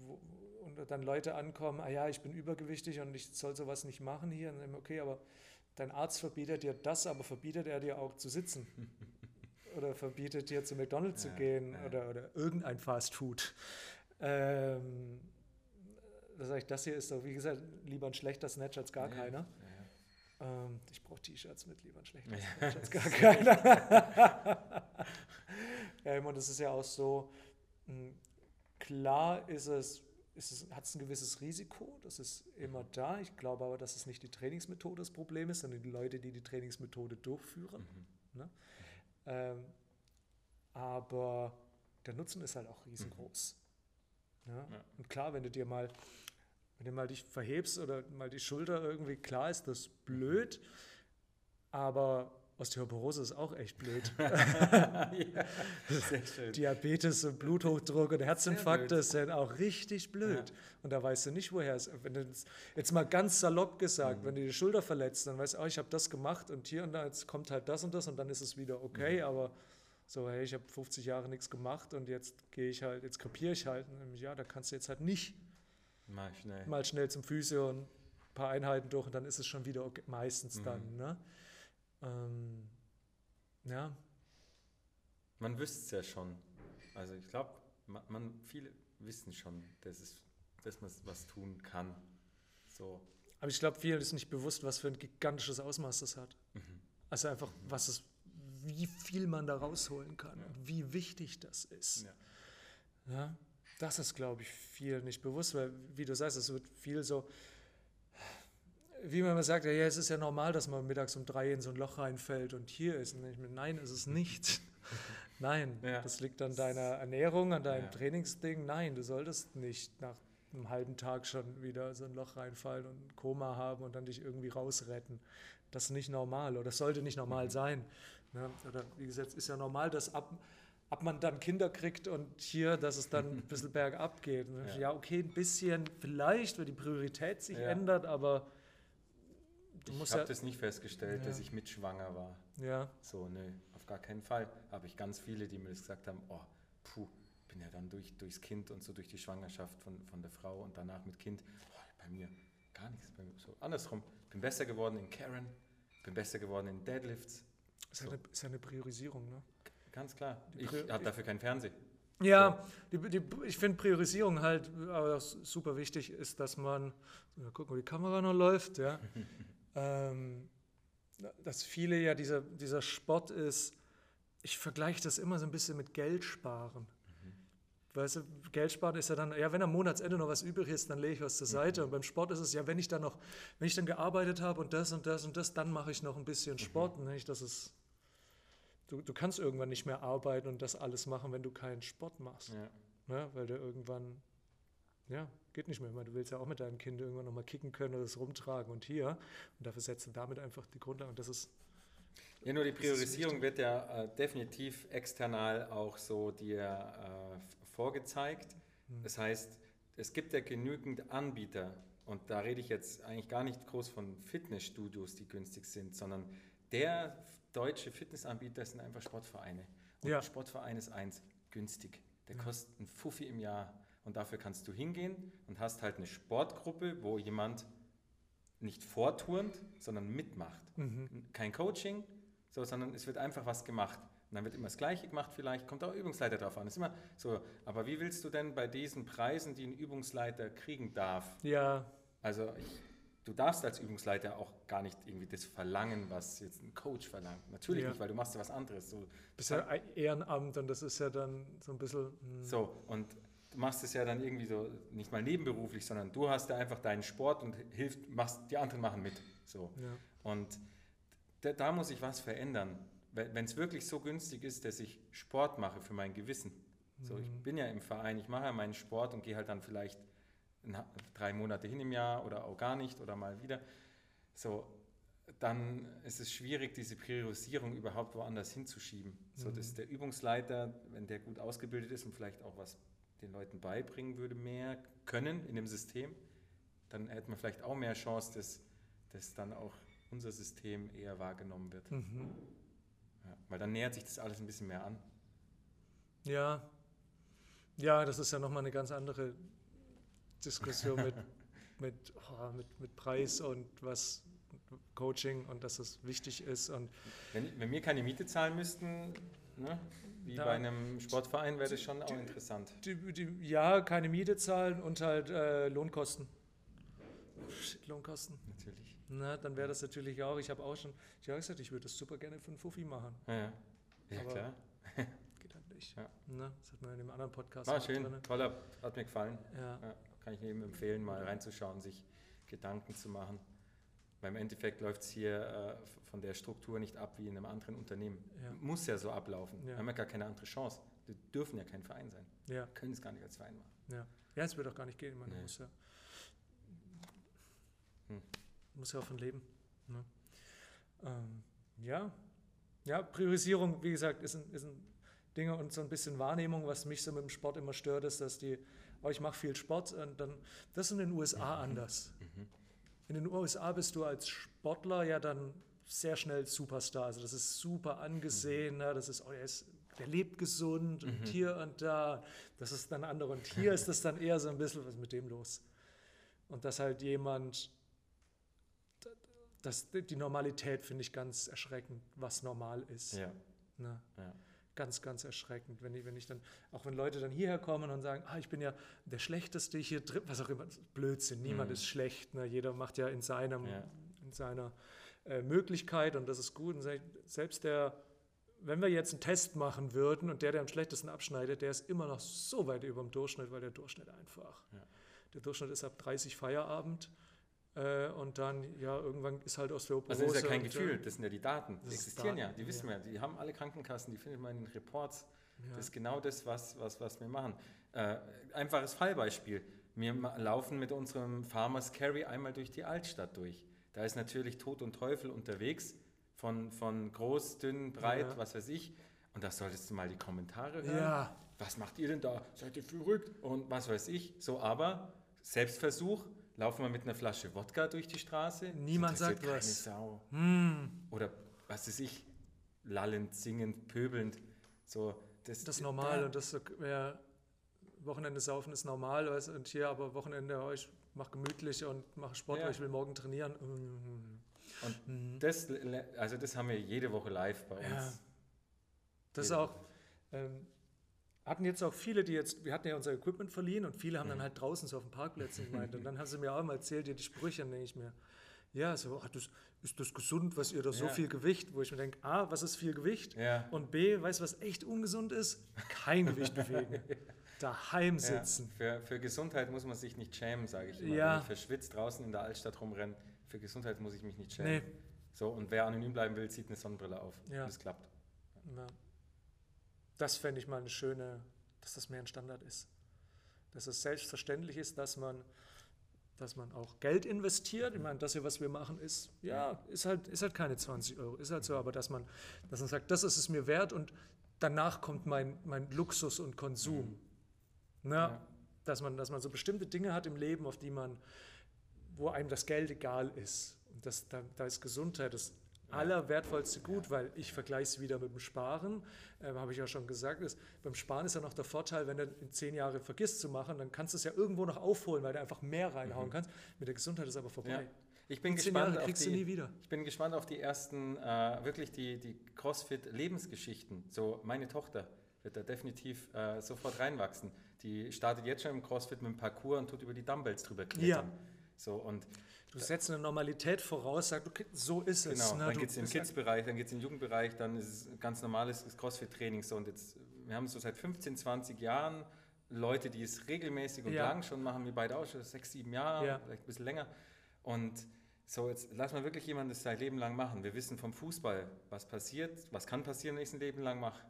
wo, und dann Leute ankommen, ah ja, ich bin übergewichtig und ich soll sowas nicht machen hier, und dann, okay, aber dein Arzt verbietet dir das, aber verbietet er dir auch zu sitzen. oder verbietet dir zu McDonalds ja, zu gehen ja. oder, oder irgendein Fast Food. Ähm, das, ich, das hier ist doch, wie gesagt, lieber ein schlechter Snatch als gar ja, keiner. Ähm, ich brauche T-Shirts mit lieber ein schlechter Snatch als gar keiner. ähm, und es ist ja auch so, mh, hm, klar ist es, ist es, hat es ein gewisses Risiko, das ist immer mhm. da. Ich glaube aber, dass es nicht die Trainingsmethode das Problem ist, sondern die Leute, die die Trainingsmethode durchführen. Mhm. Ne? Ähm, aber der Nutzen ist halt auch riesengroß. Mhm. Ja? Ja. Und klar, wenn du dir mal, wenn du mal dich verhebst oder mal die Schulter irgendwie, klar ist das blöd, aber Osteoporose ist auch echt blöd. ja, Diabetes und Bluthochdruck und Herzinfarkte sind auch richtig blöd. Ja. Und da weißt du nicht, woher es Wenn du jetzt mal ganz salopp gesagt, mhm. wenn du die Schulter verletzt, dann weißt du, oh, ich habe das gemacht und hier und da, jetzt kommt halt das und das und dann ist es wieder okay. Mhm. Aber so, hey, ich habe 50 Jahre nichts gemacht und jetzt gehe ich halt, jetzt kapiere ich halt. Ja, da kannst du jetzt halt nicht mal schnell, mal schnell zum Physio und ein paar Einheiten durch und dann ist es schon wieder okay, meistens mhm. dann. Ne? Ähm, ja. Man wüsste es ja schon. Also ich glaube, man, man, viele wissen schon, dass, es, dass man was tun kann. So. Aber ich glaube, vielen ist nicht bewusst, was für ein gigantisches Ausmaß das hat. Mhm. Also einfach, mhm. was es, wie viel man da rausholen kann ja. und wie wichtig das ist. Ja. ja das ist, glaube ich, viel nicht bewusst, weil, wie du sagst, es wird viel so, wie man immer sagt, ja, es ist ja normal, dass man mittags um drei in so ein Loch reinfällt und hier ist. Und ich meine, nein, ist es nicht. nein, ja. das liegt an deiner Ernährung, an deinem ja. Trainingsding. Nein, du solltest nicht nach einem halben Tag schon wieder so ein Loch reinfallen und ein Koma haben und dann dich irgendwie rausretten. Das ist nicht normal oder das sollte nicht normal mhm. sein. Ne? Oder wie gesagt, es ist ja normal, dass ab, ab man dann Kinder kriegt und hier, dass es dann ein bisschen bergab geht. Ja. ja, okay, ein bisschen vielleicht, weil die Priorität sich ja. ändert, aber ich habe ja, das nicht festgestellt, dass ich mitschwanger war. Ja. So, nö, auf gar keinen Fall. Habe ich ganz viele, die mir das gesagt haben, oh, puh, bin ja dann durch, durchs Kind und so durch die Schwangerschaft von, von der Frau und danach mit Kind, oh, bei mir gar nichts. Bei mir, so andersrum, bin besser geworden in Karen, bin besser geworden in Deadlifts. Ist, so. eine, ist eine Priorisierung, ne? Ganz klar. ich habe dafür keinen Fernseher. Ja, die, die, ich finde Priorisierung halt, aber super wichtig ist, dass man, mal gucken, wo die Kamera noch läuft, ja, ähm, dass viele ja dieser, dieser Sport ist, ich vergleiche das immer so ein bisschen mit Geld sparen. Mhm. Weißt du, Geld sparen ist ja dann, ja, wenn am Monatsende noch was übrig ist, dann lege ich was zur Seite. Mhm. Und beim Sport ist es ja, wenn ich dann noch, wenn ich dann gearbeitet habe und das und das und das, dann mache ich noch ein bisschen mhm. Sport. Mhm. Nicht? Das ist, du, du kannst irgendwann nicht mehr arbeiten und das alles machen, wenn du keinen Sport machst. Ja. Ne? Weil du irgendwann ja, geht nicht mehr. Meine, du willst ja auch mit deinem Kind irgendwann nochmal kicken können oder das rumtragen und hier. Und dafür setzt du damit einfach die Grundlage. Und das ist. Ja, nur die Priorisierung wird ja äh, definitiv external auch so dir äh, vorgezeigt. Hm. Das heißt, es gibt ja genügend Anbieter. Und da rede ich jetzt eigentlich gar nicht groß von Fitnessstudios, die günstig sind, sondern der deutsche Fitnessanbieter sind einfach Sportvereine. Und ja. Sportverein ist eins, günstig. Der ja. kostet ein Fuffi im Jahr. Und dafür kannst du hingehen und hast halt eine Sportgruppe, wo jemand nicht vorturnt, sondern mitmacht. Mhm. Kein Coaching, so, sondern es wird einfach was gemacht. Und dann wird immer das Gleiche gemacht, vielleicht kommt auch Übungsleiter drauf an. ist immer so. Aber wie willst du denn bei diesen Preisen, die ein Übungsleiter kriegen darf? Ja. Also ich, du darfst als Übungsleiter auch gar nicht irgendwie das verlangen, was jetzt ein Coach verlangt. Natürlich ja. nicht, weil du machst ja was anderes. So, das ist ja Ehrenamt und das ist ja dann so ein bisschen. Hm. So, und du machst es ja dann irgendwie so, nicht mal nebenberuflich, sondern du hast ja einfach deinen Sport und hilft, machst, die anderen machen mit. So. Ja. Und da, da, muss ich was verändern. Wenn es wirklich so günstig ist, dass ich Sport mache für mein Gewissen. So, mhm. ich bin ja im Verein, ich mache ja meinen Sport und gehe halt dann vielleicht drei Monate hin im Jahr oder auch gar nicht oder mal wieder. So, dann ist es schwierig, diese Priorisierung überhaupt woanders hinzuschieben. Mhm. So, dass der Übungsleiter, wenn der gut ausgebildet ist und vielleicht auch was den Leuten beibringen würde, mehr können in dem System, dann hätten wir vielleicht auch mehr Chance, dass, dass dann auch unser System eher wahrgenommen wird. Mhm. Ja, weil dann nähert sich das alles ein bisschen mehr an. Ja, ja, das ist ja nochmal eine ganz andere Diskussion mit, mit, oh, mit, mit Preis und was Coaching und dass es wichtig ist. Und wenn, wenn wir keine Miete zahlen müssten, ne, wie da, bei einem Sportverein, wäre das schon auch interessant. Die, die, ja, keine Miete zahlen und halt äh, Lohnkosten. Lohnkosten. Natürlich. Na, dann wäre das natürlich auch, ich habe auch schon, ich habe gesagt, ich würde das super gerne für einen Fuffi machen. Ja, ja. ja klar. geht halt nicht. Ja. Na, das hat man in dem anderen Podcast War schön, drin. toller, hat mir gefallen. Ja. ja. Kann ich jedem empfehlen, mal reinzuschauen, sich Gedanken zu machen. Weil im Endeffekt läuft es hier äh, von der Struktur nicht ab wie in einem anderen Unternehmen. Ja. Muss ja so ablaufen. Ja. Wir haben ja gar keine andere Chance. Wir dürfen ja kein Verein sein. Ja. Können es gar nicht als Verein machen. Ja, ja es wird auch gar nicht gehen. Man nee. muss ja hm. muss ja von leben. Ne? Ähm, ja. ja, Priorisierung, wie gesagt, ist ein, ist ein Ding und so ein bisschen Wahrnehmung, was mich so mit dem Sport immer stört, ist, dass die, oh, ich mache viel Sport und dann, das ist in den USA mhm. anders. Mhm. In den USA bist du als Sportler ja dann sehr schnell Superstar. Also das ist super angesehen. Mhm. Das ist, oh, der, ist, der lebt gesund und mhm. hier und da. Das ist dann andere. Und hier ist das dann eher so ein bisschen, was ist mit dem los? Und dass halt jemand das, die Normalität finde ich ganz erschreckend, was normal ist. Ja. Ne? ja. Ganz, ganz erschreckend, wenn ich, wenn ich dann, auch wenn Leute dann hierher kommen und sagen, ah, ich bin ja der Schlechteste hier drin, was auch immer, Blödsinn, niemand mhm. ist schlecht, ne? jeder macht ja in, seinem, ja. in seiner äh, Möglichkeit und das ist gut. Und selbst der, wenn wir jetzt einen Test machen würden und der, der am schlechtesten abschneidet, der ist immer noch so weit über dem Durchschnitt, weil der Durchschnitt einfach. Ja. Der Durchschnitt ist ab 30 Feierabend äh, und dann, ja, irgendwann ist halt Osteoporose. Also das ist ja kein Gefühl, äh, das sind ja die Daten. Die existieren Daten, ja, die wissen ja. wir. Die haben alle Krankenkassen, die findet man in den Reports. Ja. Das ist genau das, was, was, was wir machen. Äh, einfaches Fallbeispiel. Wir laufen mit unserem Farmers Carry einmal durch die Altstadt durch. Da ist natürlich Tod und Teufel unterwegs, von, von groß, dünn, breit, ja. was weiß ich. Und da solltest du mal die Kommentare hören. Ja. Was macht ihr denn da? Seid ihr verrückt? Und was weiß ich. So, aber Selbstversuch, Laufen wir mit einer Flasche Wodka durch die Straße? Niemand sagt keine was. Sau. Hm. Oder was weiß ich, lallend, singend, pöbelnd. So, das, das ist normal da. und das wäre Wochenende saufen ist normal und hier aber Wochenende oh, ich mache gemütlich und mache Sport, ja. weil ich will morgen trainieren. Und mhm. das, also das haben wir jede Woche live bei uns. Ja. Das ist auch, ähm, hatten jetzt auch viele, die jetzt, wir hatten ja unser Equipment verliehen und viele haben mhm. dann halt draußen so auf den Pparkplätzen gemeint. Und dann haben sie mir auch mal erzählt, die Sprüche, dann denke ich mir, ja, so, ach, das, ist das gesund, was ihr da so ja. viel Gewicht, wo ich mir denke, A, was ist viel Gewicht? Ja. Und B, weißt du, was echt ungesund ist? Kein Gewicht bewegen. Daheim sitzen. Ja, für, für Gesundheit muss man sich nicht schämen, sage ich immer. Ja. Wenn ich verschwitzt draußen in der Altstadt rumrenne, für Gesundheit muss ich mich nicht schämen. Nee. So, und wer anonym bleiben will, zieht eine Sonnenbrille auf. Ja. Und es klappt. Ja. Das fände ich mal eine schöne, dass das mehr ein Standard ist. Dass es selbstverständlich ist, dass man, dass man auch Geld investiert. Ich meine, das hier, was wir machen, ist, ja, ist halt, ist halt keine 20 Euro, ist halt so, aber dass man, dass man sagt, das ist es mir wert und danach kommt mein, mein Luxus und Konsum. Mhm. Ja, dass, man, dass man so bestimmte Dinge hat im Leben, auf die man, wo einem das Geld egal ist. Und das, da, da ist Gesundheit das allerwertvollste Gut, weil ich vergleiche es wieder mit dem Sparen, äh, habe ich ja schon gesagt, ist, beim Sparen ist ja noch der Vorteil, wenn du in zehn Jahren vergisst zu machen, dann kannst du es ja irgendwo noch aufholen, weil du einfach mehr reinhauen mhm. kannst. Mit der Gesundheit ist aber vorbei. Ja. Ich bin, gespannt auf die, ich bin gespannt auf die ersten, äh, wirklich die, die CrossFit-Lebensgeschichten. So, meine Tochter wird da definitiv äh, sofort reinwachsen. Die startet jetzt schon im CrossFit mit dem Parcours und tut über die Dumbbells drüber klettern. Ja. So, und du setzt eine Normalität voraus, sagst, okay, so ist es. Genau, ne? dann geht es im Kids-Bereich, dann geht es im Jugendbereich, dann ist es ganz normales Crossfit-Training. So, und jetzt, wir haben so seit 15, 20 Jahren Leute, die es regelmäßig und ja. lang schon machen, wir beide auch schon sechs, sieben Jahre, ja. vielleicht ein bisschen länger. Und so, jetzt lass mal wirklich jemanden das sein Leben lang machen. Wir wissen vom Fußball, was passiert, was kann passieren, wenn ich es ein Leben lang mache.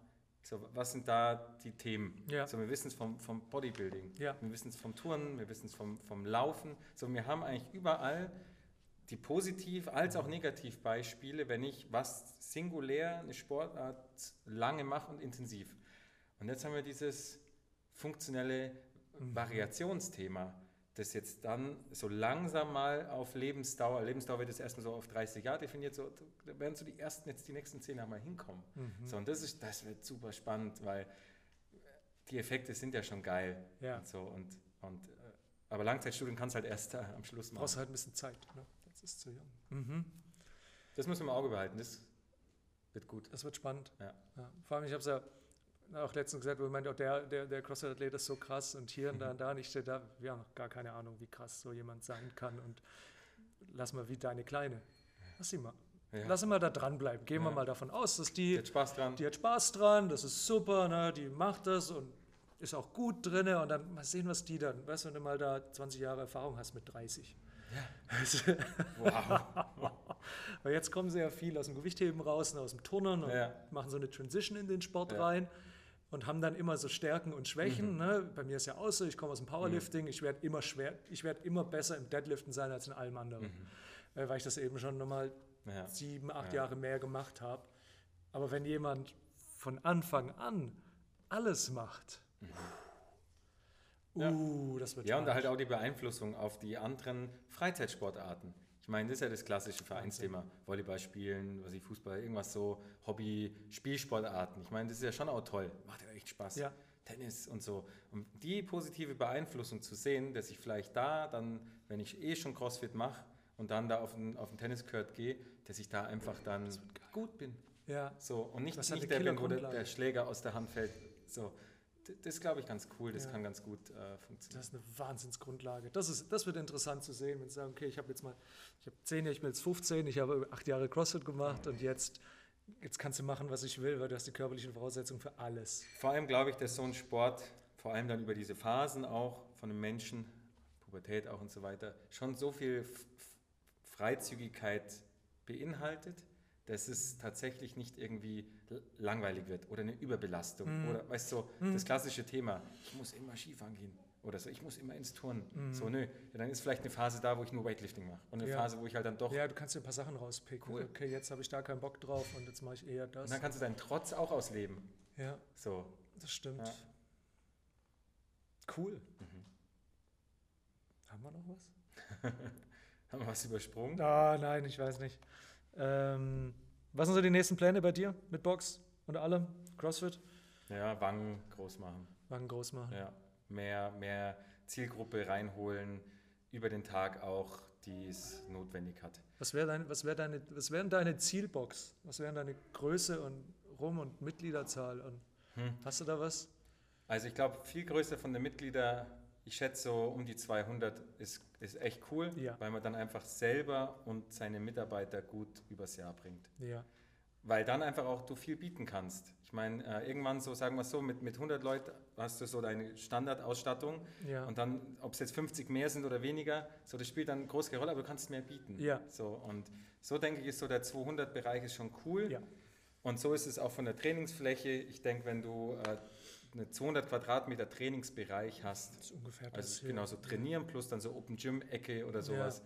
So, was sind da die Themen? Ja. So, wir wissen es vom, vom Bodybuilding, ja. wir wissen es vom Turnen, wir wissen es vom, vom Laufen. So, wir haben eigentlich überall die Positiv- als auch Negativbeispiele, wenn ich was singulär, eine Sportart lange mache und intensiv. Und jetzt haben wir dieses funktionelle mhm. Variationsthema. Das jetzt dann so langsam mal auf Lebensdauer, Lebensdauer wird jetzt erstmal so auf 30 Jahre definiert, so, da werden so die ersten, jetzt die nächsten 10 Jahre mal hinkommen. Mhm. So, und das, ist, das wird super spannend, weil die Effekte sind ja schon geil. Ja. Und so, und, und, äh, aber Langzeitstudien kannst halt erst am Schluss machen. Brauchst halt ein bisschen Zeit. Ne? Das ist zu jung. Mhm. Das müssen wir im Auge behalten, das wird gut. Das wird spannend. Ja. Ja. Vor allem, ich habe es ja auch letztens gesagt, wo ich meinte, auch der, der, der CrossFit-Athlet ist so krass und hier und da und da. Und ich stehe da, wir haben noch gar keine Ahnung, wie krass so jemand sein kann. Und lass mal wie deine Kleine. Lass sie mal. Ja. Lass sie mal da dranbleiben. Gehen wir Ja. mal davon aus, dass Die die, hat Spaß dran. die hat Spaß dran, das ist super, ne? die macht das und ist auch gut drin. Und dann mal sehen, was die dann, weißt du, wenn du mal da 20 Jahre Erfahrung hast mit 30. Wow. Weil jetzt kommen sie ja viel aus dem Gewichtheben raus und aus dem Turnen und Ja. machen so eine Transition in den Sport Ja. rein und haben dann immer so Stärken und Schwächen. Ne? Bei mir ist ja auch so, ich komme aus dem Powerlifting, ich werde immer schwer, ich werde immer besser im Deadliften sein als in allem anderen, äh, weil ich das eben schon nochmal Ja. sieben, acht Ja. Jahre mehr gemacht habe. Aber wenn jemand von Anfang an alles macht, Ja. uh, das wird Ja, und spannend. halt auch die Beeinflussung auf die anderen Freizeitsportarten. Ich meine, das ist ja das klassische Vereinsthema. Volleyball spielen, was ich Fußball, irgendwas so, Hobby, Spielsportarten. Ich meine, das ist ja schon auch toll. Macht ja echt Spaß. Ja. Tennis und so. Und die positive Beeinflussung zu sehen, dass ich vielleicht da dann, wenn ich eh schon CrossFit mache und dann da auf den, auf den Tenniskurt gehe, dass ich da einfach dann gut bin. ja, So, und nicht, nicht der bin, wo der, der Schläger aus der Hand fällt. So, das ist, glaube ich, ganz cool. Das Ja. kann ganz gut äh, funktionieren. Das ist eine Wahnsinnsgrundlage. Das, ist, das wird interessant zu sehen, wenn sie sagen, okay, ich habe jetzt mal, ich habe zehn Jahre, ich bin jetzt 15, ich habe acht Jahre CrossFit gemacht und jetzt, jetzt kannst du machen, was ich will, weil du hast die körperlichen Voraussetzungen für alles. Vor allem glaube ich, dass so ein Sport, vor allem dann über diese Phasen auch von einem Menschen, Pubertät auch und so weiter, schon so viel Freizügigkeit beinhaltet, dass es tatsächlich nicht irgendwie langweilig wird oder eine Überbelastung Mhm. oder weißt du, so, das klassische Thema, ich muss immer Skifahren gehen oder so, ich muss immer ins Turnen. So, nö, ja, dann ist vielleicht eine Phase da, wo ich nur Weightlifting mache und eine Ja. Phase, wo ich halt dann doch, Ja, du kannst dir ein paar Sachen rauspicken. Cool. Okay, jetzt habe ich da keinen Bock drauf und jetzt mache ich eher das. und dann kannst du deinen Trotz auch ausleben. Ja, So, das stimmt. Ja. Cool. Haben wir noch was? haben wir was übersprungen? Ah, nein, ich weiß nicht. Ähm, was sind so die nächsten Pläne bei dir mit Box und allem? CrossFit? Ja, Wangen groß machen. Wangen groß machen. Ja, mehr, mehr Zielgruppe reinholen über den Tag auch, die es notwendig hat. Was wäre deine, was wär deine, was wären deine Zielbox? Was wären deine Größe und Rum- und Mitgliederzahl? Und Hm. Hast du da was? Also ich glaube, viel größer von den Mitgliedern, ich schätze so um die 200 ist, ist echt cool, Ja. weil man dann einfach selber und seine Mitarbeiter gut übers Jahr bringt. Ja. Weil dann einfach auch du viel bieten kannst. Ich meine, äh, irgendwann so, sagen wir so, mit, mit 100 Leuten hast du so deine Standardausstattung Ja. und dann, ob es jetzt 50 mehr sind oder weniger, so das spielt dann eine große Rolle, aber du kannst mehr bieten. Ja. So, und so denke ich, ist so der 200-Bereich ist schon cool. Ja. Und so ist es auch von der Trainingsfläche. Ich denke, wenn du äh, eine 200 Quadratmeter Trainingsbereich hast, Das ist ungefähr das also genau so trainieren plus dann so Open Gym Ecke oder sowas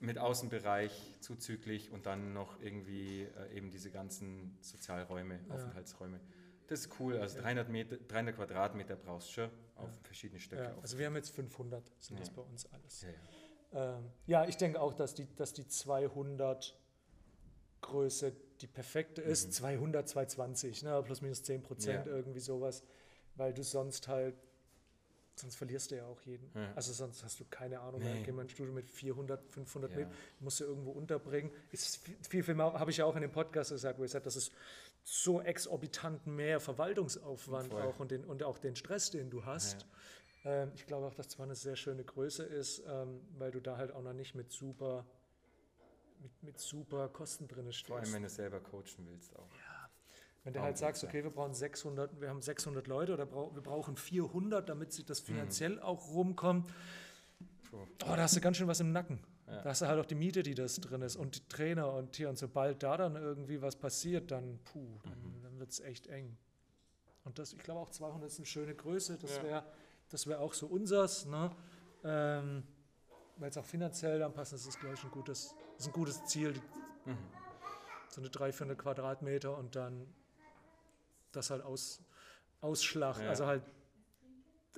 mit Außenbereich zuzüglich und dann noch irgendwie äh, eben diese ganzen Sozialräume, Ja. Aufenthaltsräume. Das ist cool. Also 300, Meter, 300 Quadratmeter brauchst du schon auf verschiedene Stöcke. Ja, also wir haben jetzt 500, sind das Ja. bei uns alles. ja, ja. Ähm, ja, ich denke auch, dass die, dass die 200 Größe die perfekte ist. 200, 220, ne? plus minus 10 Prozent, Ja. irgendwie sowas, weil du sonst halt, sonst verlierst du ja auch jeden. Ja. Also sonst hast du keine Ahnung, Nee. gehen wir in ein Studio mit 400, 500 Ja. mit, musst du irgendwo unterbringen. Ist viel, viel, mehr, habe ich ja auch in dem Podcast gesagt, wo ich gesagt das ist so exorbitant mehr Verwaltungsaufwand Voll. auch und, den, und auch den Stress, den du hast. Ähm, ich glaube auch, dass zwar eine sehr schöne Größe ist, ähm, weil du da halt auch noch nicht mit super, mit, mit super Kosten drin Vor allem, stehst. wenn du selber coachen willst auch. Wenn du halt sagst, okay, wir brauchen 600, wir haben 600 Leute oder wir brauchen 400, damit sich Mhm. das finanziell auch rumkommt, oh, da hast du ganz schön was im Nacken. Ja. Da hast du halt auch die Miete, die das drin ist und die Trainer und hier und sobald da dann irgendwie was passiert, dann puh, dann, Mhm. dann wird es echt eng. Und das, ich glaube auch 200 ist eine schöne Größe, das Ja. wäre das wär auch so unsers, ne? ähm, weil es auch finanziell dann passt, das ist glaube ich ein gutes, ist ein gutes Ziel, Mhm. so eine 300, 400 Quadratmeter und dann das halt aus, Ausschlag, Ja. also halt,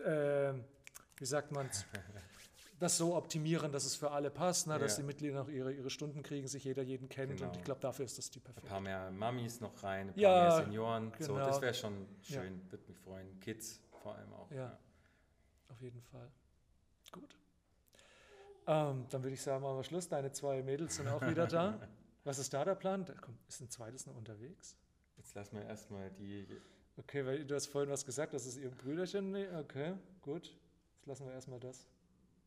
äh, wie sagt man das so optimieren, dass es für alle passt, ne? dass Ja. die Mitglieder noch ihre, ihre Stunden kriegen, sich jeder jeden kennt. Genau. Und ich glaube, dafür ist das die Ein perfekte. paar mehr Mamis noch rein, ein paar Ja, mehr Senioren. So, genau. das wäre schon Ja. schön, würde mich freuen. Kids vor allem auch. Ja. Auf jeden Fall. Gut. Ähm, dann würde ich sagen, machen wir Schluss. Deine zwei Mädels sind auch wieder da. Was ist da der Plan? Da kommt, ist ein zweites noch unterwegs? Jetzt lassen wir erstmal die. Okay, weil du hast vorhin was gesagt, das ist ihr Brüderchen. Nee, okay, gut. Jetzt lassen wir erstmal das.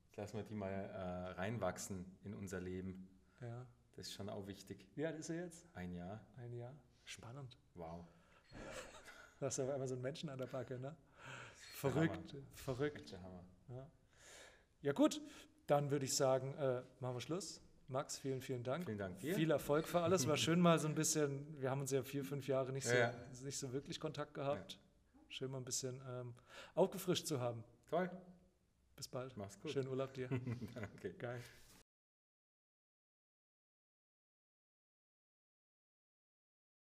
Jetzt lassen wir die mal äh, reinwachsen in unser Leben. Ja. Das ist schon auch wichtig. Wie alt ist er jetzt? Ein Jahr. Ein Jahr. Spannend. Wow. Da hast du auf einmal so einen Menschen an der Backe, ne? Verrückt, verrückt. Hammer. Ja. ja gut, dann würde ich sagen, äh, machen wir Schluss. Max, vielen, vielen Dank. Vielen Dank dir. Viel Erfolg für alles. War schön mal so ein bisschen, wir haben uns ja vier, fünf Jahre nicht so, Ja. nicht so wirklich Kontakt gehabt. Schön mal ein bisschen ähm, aufgefrischt zu haben. Toll. Bis bald. Mach's gut. Schönen Urlaub dir. Danke. Geil.